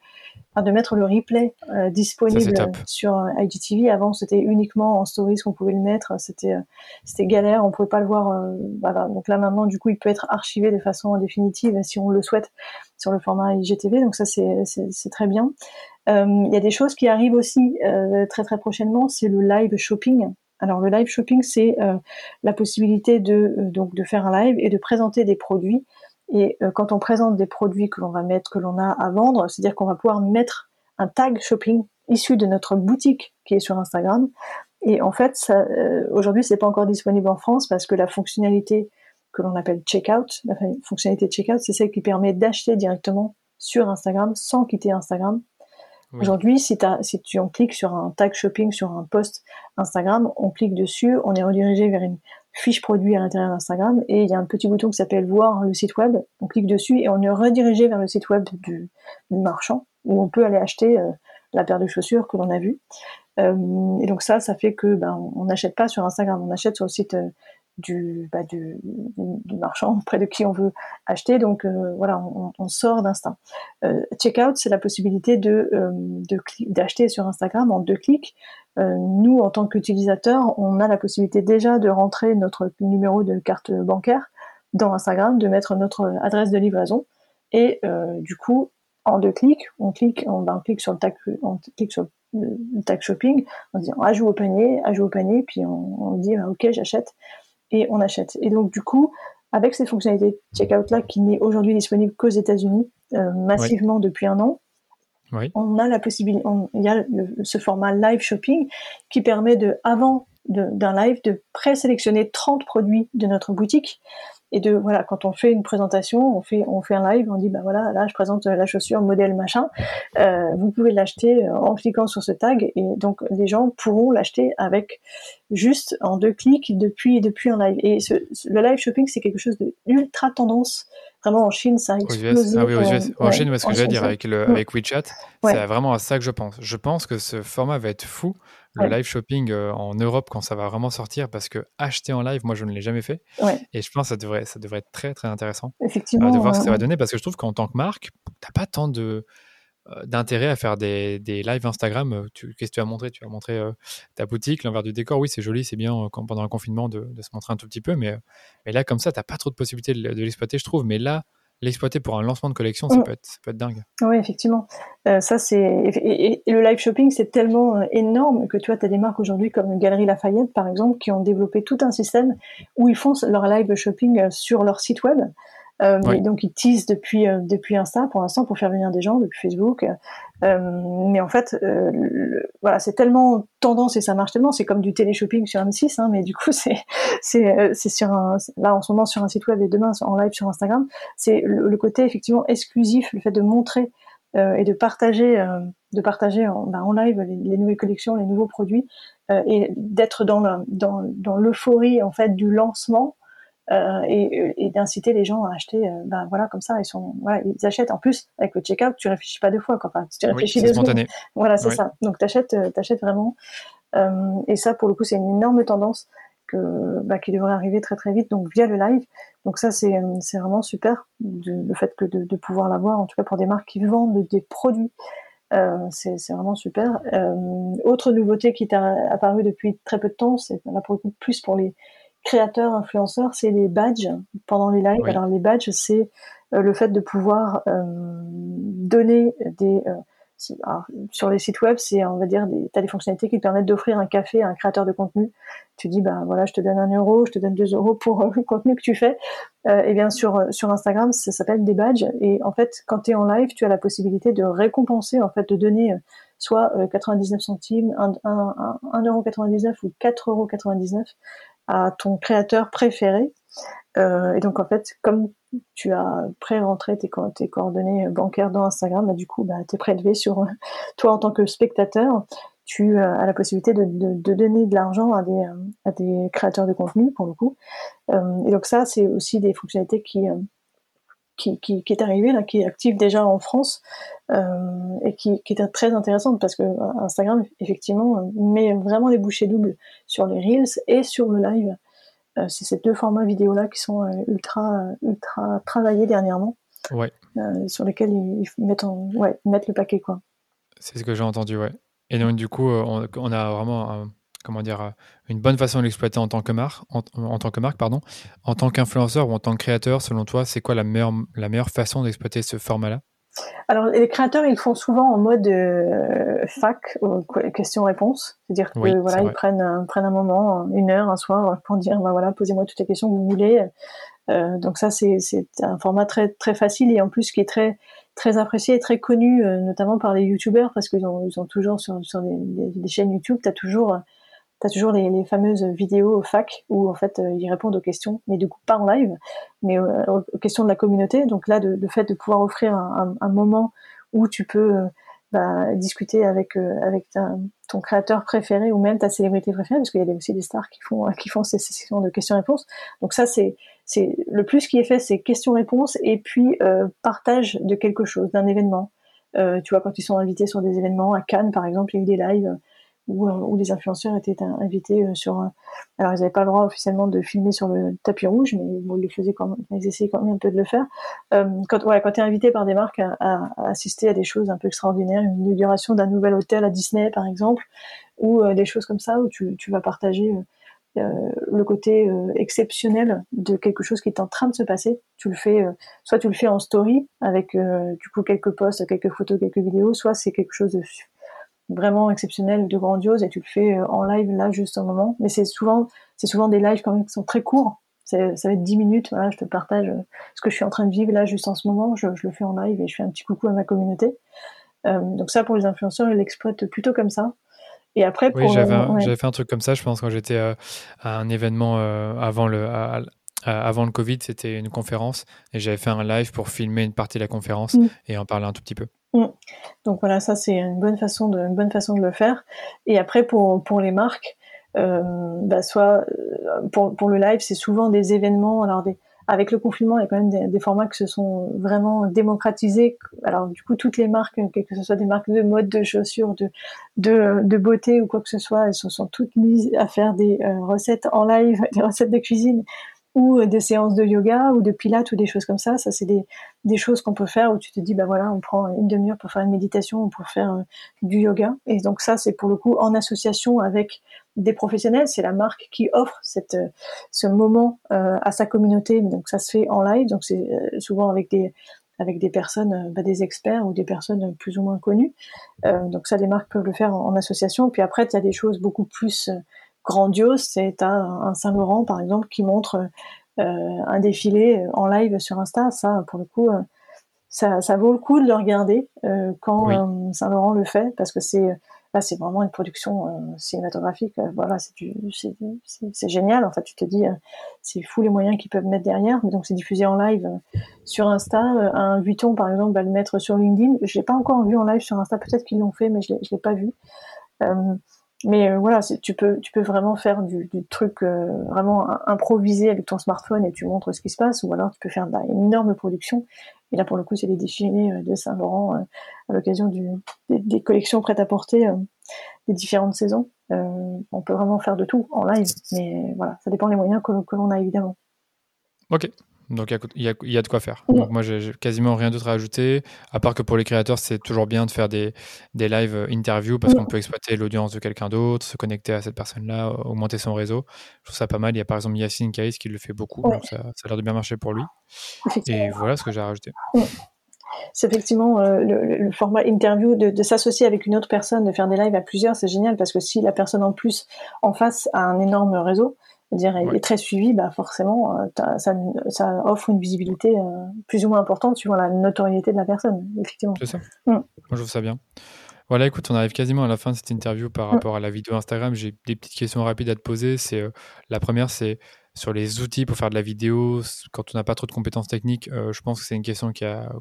enfin, de mettre le replay euh, disponible sur IGTV. Avant c'était uniquement en stories qu'on pouvait le mettre, c'était c'était galère, on pouvait pas le voir. voilà. Donc là maintenant du coup il peut être archivé de façon définitive si on le souhaite sur le format IGTV. Donc ça c'est c'est très bien. Il y a des choses qui arrivent aussi très très prochainement, c'est le live shopping. Alors le live shopping, c'est euh, la possibilité de euh, donc de faire un live et de présenter des produits. Et euh, quand on présente des produits que l'on va mettre, que l'on a à vendre, c'est-à-dire qu'on va pouvoir mettre un tag shopping issu de notre boutique qui est sur Instagram. Et en fait, ça, aujourd'hui, c'est pas encore disponible en France parce que la fonctionnalité que l'on appelle checkout, la fonctionnalité checkout, c'est celle qui permet d'acheter directement sur Instagram sans quitter Instagram. Aujourd'hui, si, tu, on clique sur un tag shopping, sur un post Instagram, on clique dessus, on est redirigé vers une fiche produit à l'intérieur d'Instagram et il y a un petit bouton qui s'appelle voir le site web. On clique dessus et on est redirigé vers le site web du, marchand où on peut aller acheter euh, la paire de chaussures que l'on a vue. Euh, et donc ça, ça fait que ben, on n'achète pas sur Instagram, on achète sur le site euh, du, bah, du, du, marchand auprès de qui on veut acheter. Donc euh, voilà, on, sort d'Insta. Euh, checkout, c'est la possibilité de euh, d'acheter sur Instagram en deux clics. Nous, en tant qu'utilisateurs, on a la possibilité déjà de rentrer notre numéro de carte bancaire dans Instagram, de mettre notre adresse de livraison, et du coup, en deux clics, on clique, on, ben, clique sur le tag, on clique sur le tag shopping, on dit ajoute au panier, ajoute au panier, puis on, dit bah, ok j'achète et on achète. Et donc du coup, avec ces fonctionnalités checkout là qui n'est aujourd'hui disponible qu'aux États-Unis euh, massivement depuis un an, on a la possibilité, il y a ce format live shopping qui permet de avant d'un live de présélectionner 30 produits de notre boutique et de voilà quand on fait une présentation on fait on fait un live on dit bah voilà là je présente la chaussure modèle machin. Euh, vous pouvez l'acheter euh, en cliquant sur ce tag et donc les gens pourront l'acheter avec juste en deux clics depuis depuis un live. Et ce, le live shopping c'est quelque chose de ultra tendance. Vraiment en Chine ça a explosé ah oui, aux US. en Chine ce que je vais dire avec le avec WeChat c'est vraiment à ça que je pense. Je pense que ce format va être fou le live shopping euh, en Europe quand ça va vraiment sortir parce que acheter en live, moi je ne l'ai jamais fait. Et je pense que ça devrait, ça devrait être très très intéressant Effectivement, de voir ce que ça va donner parce que je trouve qu'en tant que marque, tu n'as pas tant de euh, d'intérêt à faire des, des lives Instagram. Qu'est-ce que tu as montré Tu as montré euh, ta boutique, l'envers du décor. Oui, c'est joli, c'est bien quand, pendant le confinement de, de, se montrer un tout petit peu, mais, mais là, comme ça, tu n'as pas trop de possibilités de, de l'exploiter, je trouve. Mais là, l'exploiter pour un lancement de collection, ça, mm. peut, être, ça peut être dingue. Oui, effectivement. Euh, ça, c'est et, le live shopping, c'est tellement euh, énorme que tu vois, tu as des marques aujourd'hui comme Galerie Lafayette, par exemple, qui ont développé tout un système où ils font leur live shopping euh, sur leur site web. Euh, donc ils teasent depuis euh, depuis Insta pour l'instant pour faire venir des gens depuis Facebook. Euh, mais en fait, voilà, c'est tellement tendance et ça marche tellement. C'est comme du télé-shopping sur M6, hein, mais du coup (laughs) c'est c'est c'est sur un là en ce moment sur un site web et demain en live sur Instagram. C'est le, côté effectivement exclusif, le fait de montrer et de partager de partager en, ben, en live les, les, nouvelles collections, les nouveaux produits et d'être dans dans dans l'euphorie en fait du lancement euh, et, et d'inciter les gens à acheter, euh, ben voilà, comme ça, ils sont, voilà, ils achètent. En plus, avec le checkout, tu réfléchis pas deux fois, quoi. Enfin, tu réfléchis oui, spontané. Voilà, c'est ça. Donc, t'achètes, euh, t'achètes vraiment. et ça, pour le coup, c'est une énorme tendance que bah, qui devrait arriver très très vite, donc via le live. Donc ça c'est c'est vraiment super le fait que de, de pouvoir l'avoir, en tout cas pour des marques qui vendent des produits. Euh, c'est vraiment super. Euh, autre nouveauté qui est apparue depuis très peu de temps, c'est là pour plus pour les créateurs, influenceurs, c'est les badges pendant les lives. Alors les badges, c'est euh, le fait de pouvoir euh, donner des sur les sites web, c'est on va dire des, as des fonctionnalités qui te permettent d'offrir un café à un créateur de contenu. Tu dis bah voilà, je te donne un euro, je te donne deux euros pour euh, le contenu que tu fais. Euh, et bien sur sur Instagram, ça s'appelle des badges. Et en fait, quand tu es en live, tu as la possibilité de récompenser, en fait, de donner euh, soit 99 euh, centimes, 1,99€ ou 4,99€ à ton créateur préféré. Euh, et donc en fait, comme tu as pré-rentré tes, coordonnées bancaires dans Instagram, bah, du coup, bah, tu es prélevé sur (laughs) toi en tant que spectateur. Tu euh, as la possibilité de, de, de donner de l'argent à des, à des créateurs de contenu, pour le coup. Euh, et donc ça, c'est aussi des fonctionnalités qui, euh, qui, qui, qui, est arrivée, là, qui est active déjà en France, euh, et qui, qui est très intéressante, parce que Instagram, effectivement, met vraiment des bouchées doubles sur les Reels et sur le live. Euh, c'est ces deux formats vidéo là qui sont euh, ultra ultra travaillés dernièrement. Ouais. Euh, sur lesquels ils, mettent ouais, mettent le paquet quoi. C'est ce que j'ai entendu, ouais. Et donc du coup, on, a vraiment comment dire une bonne façon de l'exploiter en tant que marque, en, en, tant que marque pardon, en tant qu'influenceur ou en tant que créateur. Selon toi, c'est quoi la meilleure la meilleure façon d'exploiter ce format-là? Alors, les créateurs, ils font souvent en mode euh, fac, question-réponse. C'est-à-dire que voilà, ils prennent, un, prennent un moment, une heure, un soir, pour dire, bah voilà, posez-moi toutes les questions que vous voulez. Euh, donc ça, c'est un format très très facile et en plus qui est très très apprécié et très connu, euh, notamment par les youtubeurs, parce qu'ils ont, ils ont toujours sur, sur des, des, chaînes YouTube, tu as toujours tu as toujours les, les, fameuses vidéos fac où en fait euh, ils répondent aux questions, mais du coup pas en live, mais euh, aux questions de la communauté. Donc là, de, le fait de pouvoir offrir un, un, un moment où tu peux euh, bah, discuter avec avec ton créateur préféré ou même ta célébrité préférée, parce qu'il y a aussi des stars qui font qui font ces sessions de questions-réponses. Donc ça, c'est le plus qui est fait, c'est questions-réponses et puis partage de quelque chose, d'un événement. tu vois, quand ils sont invités sur des événements à Cannes, par exemple, il y a eu des lives où, euh, où les influenceurs étaient invités euh, sur. alors ils n'avaient pas le droit officiellement de filmer sur le tapis rouge, mais ils le faisaient quand même, ils essayaient quand même un peu de le faire. Euh, quand tu es invité par des marques à, assister à des choses un peu extraordinaires, une inauguration d'un nouvel hôtel à Disney par exemple, ou des choses comme ça où tu, vas partager. Euh, le côté euh, exceptionnel de quelque chose qui est en train de se passer. Tu le fais, euh, soit tu le fais en story avec du coup quelques posts, quelques photos, quelques vidéos, soit c'est quelque chose de vraiment exceptionnel, de grandiose, et tu le fais euh, en live là juste un moment. Mais c'est souvent, c'est souvent des lives quand même qui sont très courts. Ça va être 10 minutes. Voilà, je te partage euh, ce que je suis en train de vivre là juste en ce moment. Je, je le fais en live et je fais un petit coucou à ma communauté. Euh, donc ça, pour les influenceurs, ils l'exploitent plutôt comme ça. Et après, pour, oui, j'avais fait un truc comme ça. Je pense quand j'étais à un événement avant le avant le Covid, c'était une conférence et j'avais fait un live pour filmer une partie de la conférence mm. et en parler un tout petit peu. Mm. Donc voilà, ça c'est une bonne façon de une bonne façon de le faire. Et après pour pour les marques, euh, bah soit euh, pour pour le live, c'est souvent des événements. Alors des avec le confinement, il y a quand même des, des, formats qui se sont vraiment démocratisés. Alors du coup, toutes les marques, que ce soit des marques de mode, de chaussures, de de, de beauté ou quoi que ce soit, elles se sont toutes mises à faire des euh, recettes en live, (laughs) des recettes de cuisine ou euh, des séances de yoga ou de pilates ou des choses comme ça. Ça, c'est des, des choses qu'on peut faire où tu te dis, bah voilà, on prend une demi-heure pour faire une méditation ou pour faire euh, du yoga. Et donc ça, c'est pour le coup en association avec des professionnels. C'est la marque qui offre cette, euh, ce moment à sa communauté. Donc ça se fait en live. Donc c'est souvent avec des avec des personnes, bah, des experts ou des personnes plus ou moins connues. donc ça, les marques peuvent le faire en, en association. Puis après, il y des choses beaucoup plus grandiose, c'est un, Saint-Laurent par exemple qui montre euh, un défilé en live sur Insta. Ça, pour le coup, euh, ça, ça vaut le coup de le regarder euh, quand Saint-Laurent le fait, parce que c'est là, c'est vraiment une production cinématographique. voilà, c'est c'est génial. En fait, tu te dis, c'est fou les moyens qu'ils peuvent mettre derrière. Donc, c'est diffusé en live sur Insta. un Vuitton, par exemple, va le mettre sur LinkedIn. Je l'ai pas encore vu en live sur Insta. Peut-être qu'ils l'ont fait, mais je l'ai, l'ai pas vu. Mais euh, voilà, tu peux, tu peux vraiment faire du, truc euh, vraiment improvisé avec ton smartphone et tu montres ce qui se passe, ou alors tu peux faire bah, une énorme production. Et là, pour le coup, c'est des défilés euh, de Saint-Laurent à l'occasion des, des, collections prêtes à porter, les différentes saisons. on peut vraiment faire de tout en live, mais voilà, ça dépend des moyens que, que l'on a évidemment. Ok, donc il y, y a, de quoi faire. Donc moi j'ai quasiment rien d'autre à ajouter, à part que pour les créateurs c'est toujours bien de faire des, des live euh, interviews parce qu'on peut exploiter l'audience de quelqu'un d'autre, se connecter à cette personne-là, augmenter son réseau. Je trouve ça pas mal. Il y a par exemple Yacine Kaïs qui le fait beaucoup, donc ça, ça, a l'air de bien marcher pour lui. Et voilà ce que j'ai rajouté. C'est effectivement euh, le, format interview de, de s'associer avec une autre personne, de faire des lives à plusieurs, c'est génial parce que si la personne en plus en face a un énorme réseau, dire il est très suivi, bah forcément, euh, ça, ça, offre une visibilité euh, plus ou moins importante suivant la notoriété de la personne, effectivement. C'est ça. Mm. Moi, je trouve ça bien. Voilà, écoute, on arrive quasiment à la fin de cette interview par mm. rapport à la vidéo Instagram. J'ai des petites questions rapides à te poser. C'est euh, la première, c'est sur les outils pour faire de la vidéo. Quand on n'a pas trop de compétences techniques, je pense que c'est une question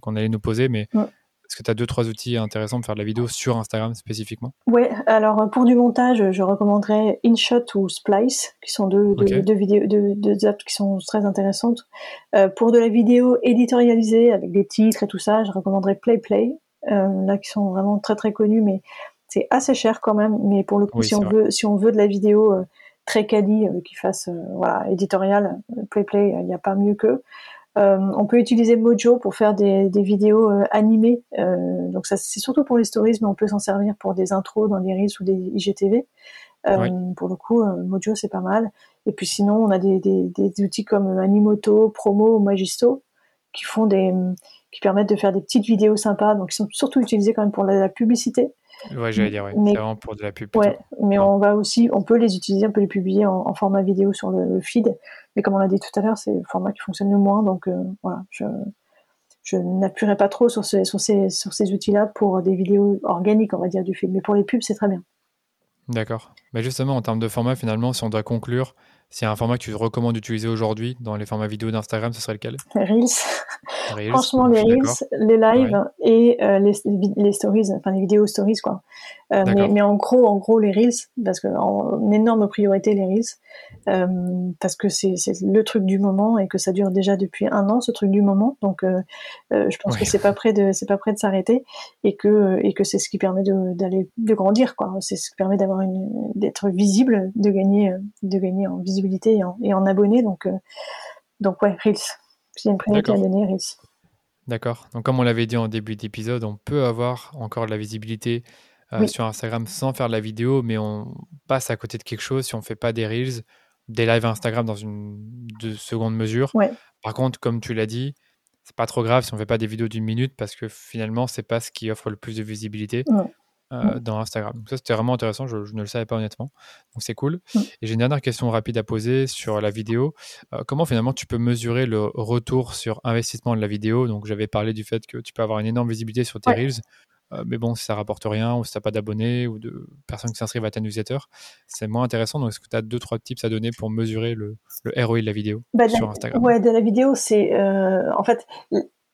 qu'on allait nous poser, mais mm. Est-ce que tu as deux, trois outils intéressants pour faire de la vidéo sur Instagram spécifiquement? Oui, alors pour du montage, je recommanderais InShot ou Splice, qui sont deux, deux, vidéos, deux, apps qui sont très intéressantes. Euh, pour de la vidéo éditorialisée avec des titres et tout ça, je recommanderais PlayPlay, euh, là qui sont vraiment très très connus, mais c'est assez cher quand même. Mais pour le coup, si, on veut, si on veut de la vidéo euh, très quali, qui fasse voilà éditorial, PlayPlay, il n'y a pas mieux que. Euh, on peut utiliser Mojo pour faire des, vidéos euh, animées. Euh, donc ça, c'est surtout pour les stories, mais on peut s'en servir pour des intros dans des reels ou des IGTV. Pour le coup, Mojo c'est pas mal. Et puis sinon, on a des, outils comme Animoto, Promo, Magisto qui font des, qui permettent de faire des petites vidéos sympas. Donc ils sont surtout utilisés quand même pour la, publicité. Ouais, j'allais dire, ouais. c'est vraiment pour de la pub. Ouais, mais on va aussi, on peut les utiliser, on peut les publier en, format vidéo sur le feed. Mais comme on l'a dit tout à l'heure, c'est le format qui fonctionne le moins. Donc euh, voilà, je, je n'appuierai pas trop sur ces, sur ces, sur ces outils-là pour des vidéos organiques, on va dire, du film. Mais pour les pubs, c'est très bien. D'accord. Mais justement, en termes de format, finalement, si on doit conclure, s'il y a un format que tu recommandes d'utiliser aujourd'hui dans les formats vidéo d'Instagram, ce serait lequel? (laughs) Reels. Franchement, les Reels, les lives et euh, les, les, stories, enfin les vidéos stories, quoi. Euh, mais, mais, en gros, en gros, les Reels, parce que en énorme priorité les Reels, euh, parce que c'est le truc du moment et que ça dure déjà depuis un an, ce truc du moment. Donc, euh, je pense que c'est pas prêt de c'est pas prêt de s'arrêter et que et que c'est ce qui permet d'aller de, grandir, quoi. C'est ce qui permet d'avoir une d'être visible, de gagner de gagner en visibilité et en, abonnés. Donc, donc ouais, Reels. Une priorité à donner, Reels. D'accord. Donc, comme on l'avait dit en début d'épisode, on peut avoir encore de la visibilité euh, sur Instagram sans faire de la vidéo, mais on passe à côté de quelque chose si on ne fait pas des Reels, des lives Instagram dans une de seconde mesure. Par contre, comme tu l'as dit, c'est pas trop grave si on ne fait pas des vidéos d'une minute parce que finalement, c'est pas ce qui offre le plus de visibilité. Euh, dans Instagram. Donc ça, c'était vraiment intéressant. Je, ne le savais pas honnêtement. Donc c'est cool. Et j'ai une dernière question rapide à poser sur la vidéo. Euh, comment finalement tu peux mesurer le retour sur investissement de la vidéo? Donc j'avais parlé du fait que tu peux avoir une énorme visibilité sur tes reels. Euh, mais bon, si ça rapporte rien, ou si tu n'as pas d'abonnés, ou de personnes qui s'inscrivent à ta newsletter, c'est moins intéressant. Donc, est-ce que tu as deux, trois tips à donner pour mesurer le, le ROI de la vidéo bah, sur Instagram? Ouais, de la vidéo, c'est en fait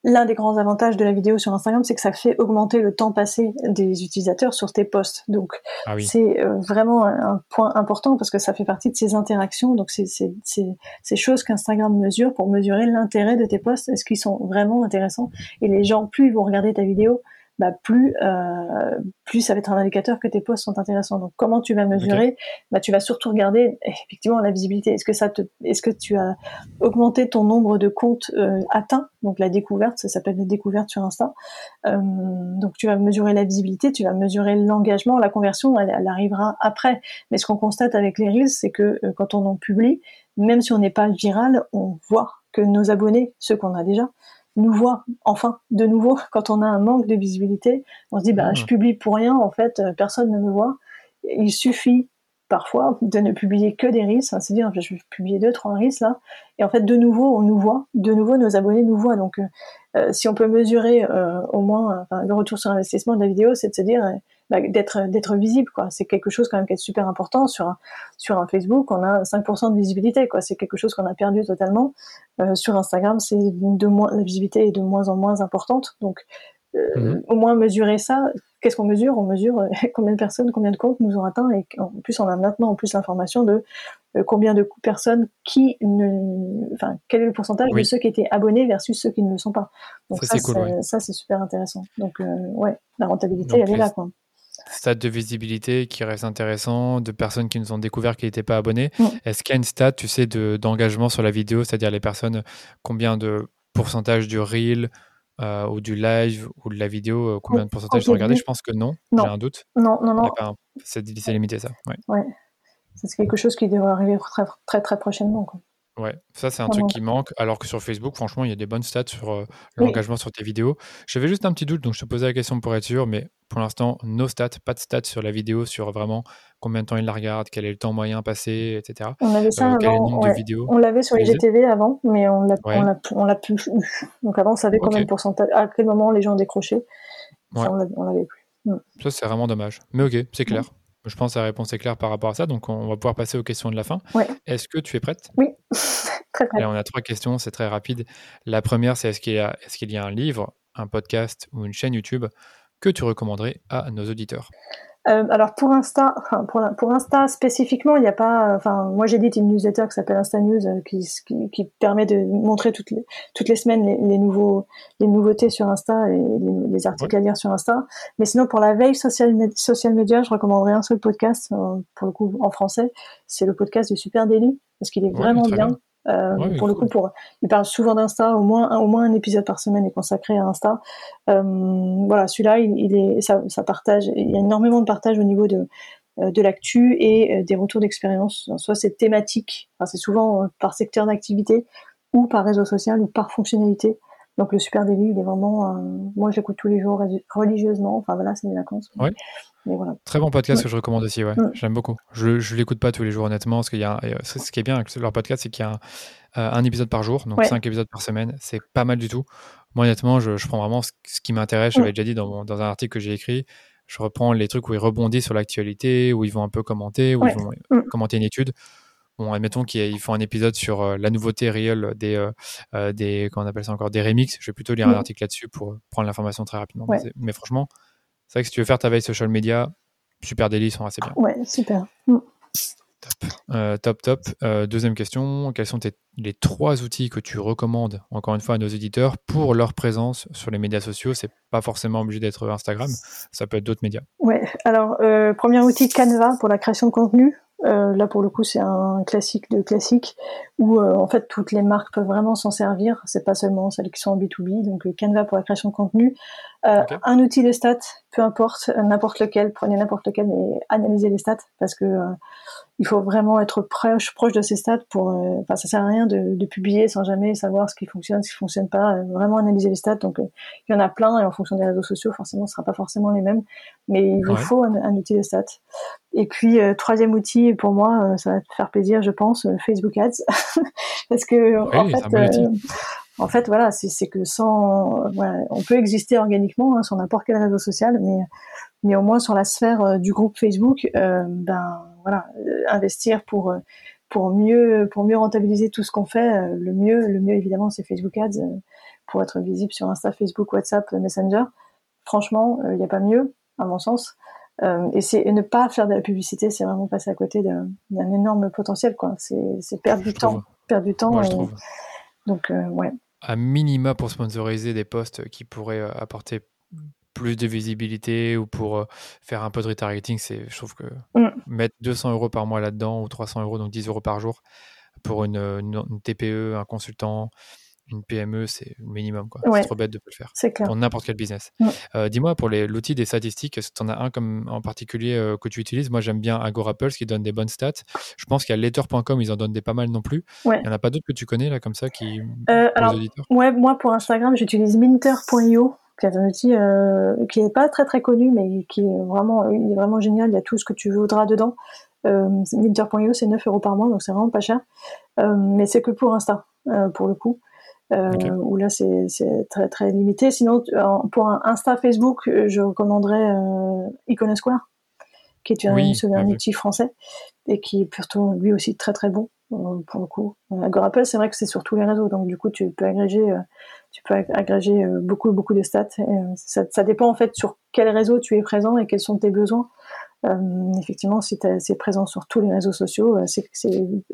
L'un des grands avantages de la vidéo sur Instagram, c'est que ça fait augmenter le temps passé des utilisateurs sur tes posts. Donc, ah c'est euh, vraiment un, point important parce que ça fait partie de ces interactions. Donc, c'est ces choses qu'Instagram mesure pour mesurer l'intérêt de tes posts. Est-ce qu'ils sont vraiment intéressants? Et les gens, plus ils vont regarder ta vidéo, bah plus euh, plus ça va être un indicateur que tes posts sont intéressants. Donc comment tu vas mesurer Bah tu vas surtout regarder effectivement la visibilité. Est-ce que ça te est-ce que tu as augmenté ton nombre de comptes euh, atteints Donc la découverte, ça s'appelle la découverte sur Insta. Euh, donc tu vas mesurer la visibilité, tu vas mesurer l'engagement, la conversion, elle, elle, arrivera après. Mais ce qu'on constate avec les reels, c'est que euh, quand on en publie, même si on n'est pas viral, on voit que nos abonnés, ceux qu'on a déjà, nous voit enfin de nouveau (laughs) quand on a un manque de visibilité on se dit bah je ah. publie pour rien en fait euh, personne ne me voit. Il suffit parfois de ne publier que des reels c'est dire je vais publier deux trois reels là. Et en fait de nouveau on nous voit de nouveau nos abonnés nous voient. Donc euh, euh, si on peut mesurer au moins le retour sur investissement de la vidéo c'est de se dire bah, d'être d'être visible quoi. C'est quelque chose quand même qui est super important sur un, sur un Facebook. On a 5% de visibilité quoi. C'est quelque chose qu'on a perdu totalement. Euh, sur Instagram c'est de moins la visibilité est de moins en moins importante. Donc euh, mhm. au moins mesurer ça qu'est-ce qu'on mesure? On mesure euh, combien de personnes combien de comptes nous ont atteints et en plus on a maintenant en plus l'information de combien de personnes qui ne enfin quel est le pourcentage de ceux qui étaient abonnés versus ceux qui ne le sont pas. Donc ça, ça c'est super intéressant. Donc ouais la rentabilité elle est là quoi stats de visibilité qui restent intéressants, de personnes qui nous ont découvert qui n'étaient pas abonnés. Mm. Est-ce qu'il y a une stat, tu sais, d'engagement sur la vidéo, c'est-à-dire les personnes, combien de pourcentage du reel euh, ou du live ou de la vidéo, euh, combien de pourcentage au ils ont regardé début- Je pense que non, Non. j'ai un doute. Non, non, non. un- C'est c'est limité ça. Ouais. Ouais. C'est quelque chose qui devrait arriver très, très, très prochainement. Quoi. Ouais, ça c'est un truc qui manque, alors que sur Facebook, franchement, il y a des bonnes stats sur euh, Oui. l'engagement sur tes vidéos. J'avais juste un petit doute, donc je te posais la question pour être sûr, mais pour l'instant, no stats, pas de stats sur la vidéo, sur vraiment combien de temps il la regarde, quel est le temps moyen passé, etc. On avait ça Euh, avant. nombre ouais. de vidéos. On l'avait sur les Tu les GTV avant, mais on l'a, Ouais. on l'a, on l'a plus eu. Donc avant, on savait combien de pourcentage, à quel moment les gens décrochaient. Ça, Ouais. on l'avait, on l'avait plus. Ça, c'est vraiment dommage. Mais ok, c'est clair. Je pense que la réponse est claire par rapport à ça, donc on va pouvoir passer aux questions de la fin. Ouais. Est-ce que tu es prête? Oui, (laughs) très. Là, on a trois questions, c'est très rapide. La première, c'est est-ce qu'il y, a- est-ce qu'il y a un livre, un podcast ou une chaîne YouTube que tu recommanderais à nos auditeurs? Euh, alors pour Insta, enfin pour, pour Insta spécifiquement, il n'y a pas. Enfin, moi j'édite une newsletter qui s'appelle Insta News, euh, qui, qui, qui permet de montrer toutes les toutes les semaines les, les nouveaux les nouveautés sur Insta et les, les articles à lire sur Insta. Mais sinon pour la veille social social media, je recommanderais un seul podcast euh, pour le coup en français, c'est le podcast de Super Daily parce qu'il est Ouais, vraiment bien. Euh, Ouais, pour le coup, pour, il parle souvent d'Insta, au moins, un, au moins un épisode par semaine est consacré à Insta. Euh, voilà, celui-là, il, il est, ça, ça partage, il y a énormément de partage au niveau de, euh, de l'actu et euh, des retours d'expérience. Soit c'est thématique, enfin, c'est souvent par secteur d'activité, ou par réseau social, ou par fonctionnalité. Donc le Super Daily, il est vraiment, euh, moi je l'écoute tous les jours reli- religieusement. Enfin voilà, c'est mes vacances. Mais voilà. Très bon podcast Ouais. que je recommande aussi, ouais. J'aime beaucoup. Je, je l'écoute pas tous les jours, honnêtement, parce qu'il y a, euh, ce qui est bien avec leur podcast, c'est qu'il y a un, euh, un épisode par jour, donc cinq épisodes par semaine. C'est pas mal du tout. Moi, honnêtement, je, je prends vraiment ce, ce qui m'intéresse. Je l'avais déjà dit dans, dans un article que j'ai écrit. Je reprends les trucs où ils rebondissent sur l'actualité, où ils vont un peu commenter, où Ouais. ils vont Mm. commenter une étude. Bon, admettons qu'ils font un épisode sur euh, la nouveauté réelle des, euh, euh, des, comment on appelle ça encore, des remix. Je vais plutôt lire un article là-dessus pour prendre l'information très rapidement. Ouais. Mais, franchement, c'est vrai que si tu veux faire ta veille social media, Super Daily sont assez bien. Ouais, super. Mm. Top, Euh, top. top. Deuxième question, quels sont tes- les trois outils que tu recommandes, encore une fois, à nos éditeurs pour leur présence sur les médias sociaux? C'est pas forcément obligé d'être Instagram, ça peut être d'autres médias. Ouais, alors premier outil Canva pour la création de contenu. Euh, là pour le coup c'est un classique de classique où euh, en fait toutes les marques peuvent vraiment s'en servir. C'est pas seulement celles qui sont en B2B. Donc euh, Canva pour la création de contenu. Euh. Un outil de stats, peu importe, n'importe lequel, prenez n'importe lequel, mais analysez les stats parce que il faut vraiment être proche proche de ces stats pour. euh, Enfin ça sert à rien de, de publier sans jamais savoir ce qui fonctionne, ce qui fonctionne pas. Euh, vraiment analyser les stats. Donc euh, il y en a plein et en fonction des réseaux sociaux forcément ce sera pas forcément les mêmes mais il vous Ouais. faut un, un outil de stats. Et puis euh, troisième outil pour moi, euh, ça va te faire plaisir, je pense, euh, Facebook Ads, (laughs) parce que en Oui, fait, euh, en fait voilà, c'est que sans, voilà, on peut exister organiquement hein, sur n'importe quel réseau social, mais mais au moins sur la sphère euh, du groupe Facebook, euh, ben voilà, euh, investir pour pour mieux pour mieux rentabiliser tout ce qu'on fait, euh, le mieux le mieux évidemment c'est Facebook Ads pour être visible sur Insta, Facebook, WhatsApp, Messenger. Franchement, il n'y a pas mieux à mon sens. Euh, et c'est ne pas faire de la publicité, c'est vraiment passer à côté d'un énorme potentiel, quoi. C'est perdre du Je temps, trouve. perdre du temps. Moi, et- donc euh, ouais, À minima pour sponsoriser des posts qui pourraient euh, apporter plus de visibilité ou pour faire un peu de retargeting, c'est, je trouve que Mm. mettre 200 euros par mois là-dedans ou 300 euros, donc 10 euros par jour pour une, une- une TPE, un consultant, une PME, c'est le minimum. Quoi. Ouais. C'est trop bête de pas le faire. c'est clair. pour n'importe quel business. Euh, Dis-moi, pour l'outil des statistiques, est-ce que tu en as un comme, en particulier euh, que tu utilises? Moi, j'aime bien Agorapulse qui donne des bonnes stats. Je pense qu'il y a Letter.com, ils en donnent des pas mal non plus. Ouais. Il n'y en a pas d'autres que tu connais, là, comme ça, qui, Euh, pour alors, les auditeurs? Ouais, moi pour Instagram, j'utilise Minter.io, qui est un outil euh, qui est pas très très connu, mais qui est vraiment, il est vraiment génial. Il y a tout ce que tu voudras dedans. Minter.io, c'est 9 euros par mois, donc c'est vraiment pas cher. Mais c'est que pour Insta, pour le coup. Euh, Ok. Où là, c'est très très limité. Sinon, en- pour un Insta Facebook, euh, je recommanderais euh, Iconosquare, qui est un, Oui, un outil français et qui est plutôt lui aussi très très bon euh, pour le coup. Euh, Agorapulse, c'est vrai que c'est sur tous les réseaux, donc du coup, tu peux agréger euh, tu peux ag- agréger euh, beaucoup beaucoup de stats. Et, euh, ça, ça dépend en fait sur quel réseau tu es présent et quels sont tes besoins. Euh, effectivement, si tu es présent sur tous les réseaux sociaux, euh, c'est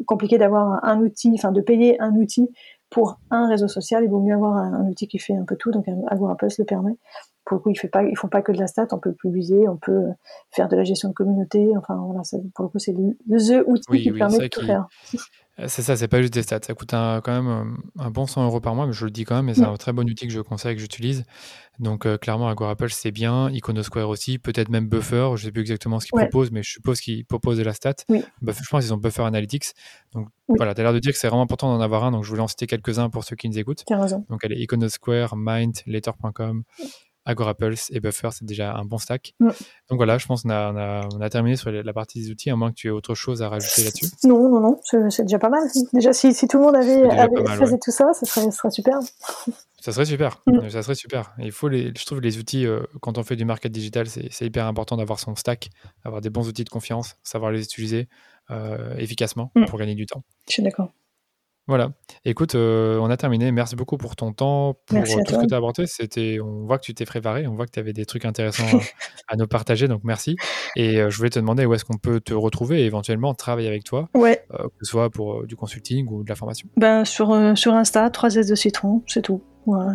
compliqué d'avoir un outil, enfin de payer un outil pour un réseau social. Il vaut mieux avoir un, un outil qui fait un peu tout. Donc Agorapulse le permet. pour le coup, ils ne pas, ils font pas que de la stat, on peut publier, on peut faire de la gestion de communauté. Enfin, voilà, pour le coup, c'est le, the outil qui permet de tout faire. Euh, c'est ça, c'est pas juste des stats. Ça coûte quand même euh, un, bon 100 euros par mois, mais je le dis quand même, mais c'est un très bon outil que je conseille, que j'utilise. Donc euh, clairement, Agorapple, c'est bien. Iconosquare aussi, peut-être même Buffer. Je sais plus exactement ce qu'ils proposent, mais je suppose qu'ils proposent de la stat. je pense qu'ils ont Buffer Analytics. Donc voilà, tu as l'air de dire que c'est vraiment important d'en avoir un. Donc je voulais en citer quelques-uns pour ceux qui nous écoutent. Donc allez, Iconosquare, Mind, Later.com. Agorapulse et Buffer, c'est déjà un bon stack. Donc voilà, je pense qu'on a, on a, terminé sur la partie des outils, à moins que tu aies autre chose à rajouter là-dessus. Non, non, non, c'est déjà pas mal. Déjà, si, si tout le monde avait, fait tout ça, ça serait, ça serait super. Ça serait super. Mm. Ça serait super. il faut les, je trouve les outils, euh, quand on fait du market digital, c'est hyper important d'avoir son stack, avoir des bons outils de confiance, savoir les utiliser euh, efficacement mm. pour gagner du temps. Je suis d'accord. Voilà. Écoute, euh, on a terminé. Merci beaucoup pour ton temps, pour tout ce que tu as apporté. C'était, on voit que tu t'es préparé, on voit que tu avais des trucs intéressants (laughs) à, nous partager, donc merci. Et je voulais te demander où est-ce qu'on peut te retrouver et éventuellement travailler avec toi, ouais. que ce soit pour du consulting ou de la formation. Ben, sur, sur Insta, 3S de citron, c'est tout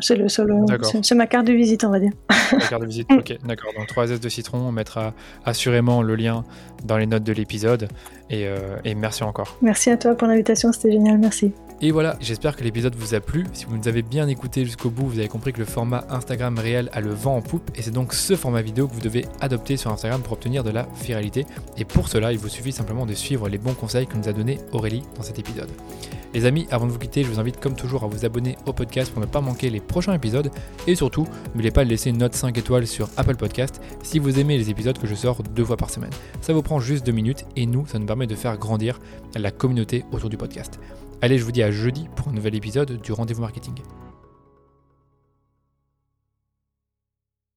c'est le seul. C'est ma carte de visite, on va dire. La carte de visite, (laughs) ok, d'accord. Donc 3 S de citron, on mettra assurément le lien dans les notes de l'épisode. Et, euh, et, merci encore. Merci à toi pour l'invitation, c'était génial, merci. Et voilà, j'espère que l'épisode vous a plu. Si vous nous avez bien écouté jusqu'au bout, vous avez compris que le format Instagram réel a le vent en poupe. Et c'est donc ce format vidéo que vous devez adopter sur Instagram pour obtenir de la viralité. Et pour cela, il vous suffit simplement de suivre les bons conseils que nous a donné Aurélie dans cet épisode. Les amis, avant de vous quitter, je vous invite comme toujours à vous abonner au podcast pour ne pas manquer les prochains épisodes. Et surtout, n'oubliez pas de laisser une note 5 étoiles sur Apple Podcast si vous aimez les épisodes que je sors deux fois par semaine. Ça vous prend juste deux minutes et nous, ça nous permet de faire grandir la communauté autour du podcast. Allez, je vous dis à jeudi pour un nouvel épisode du Rendez-vous Marketing.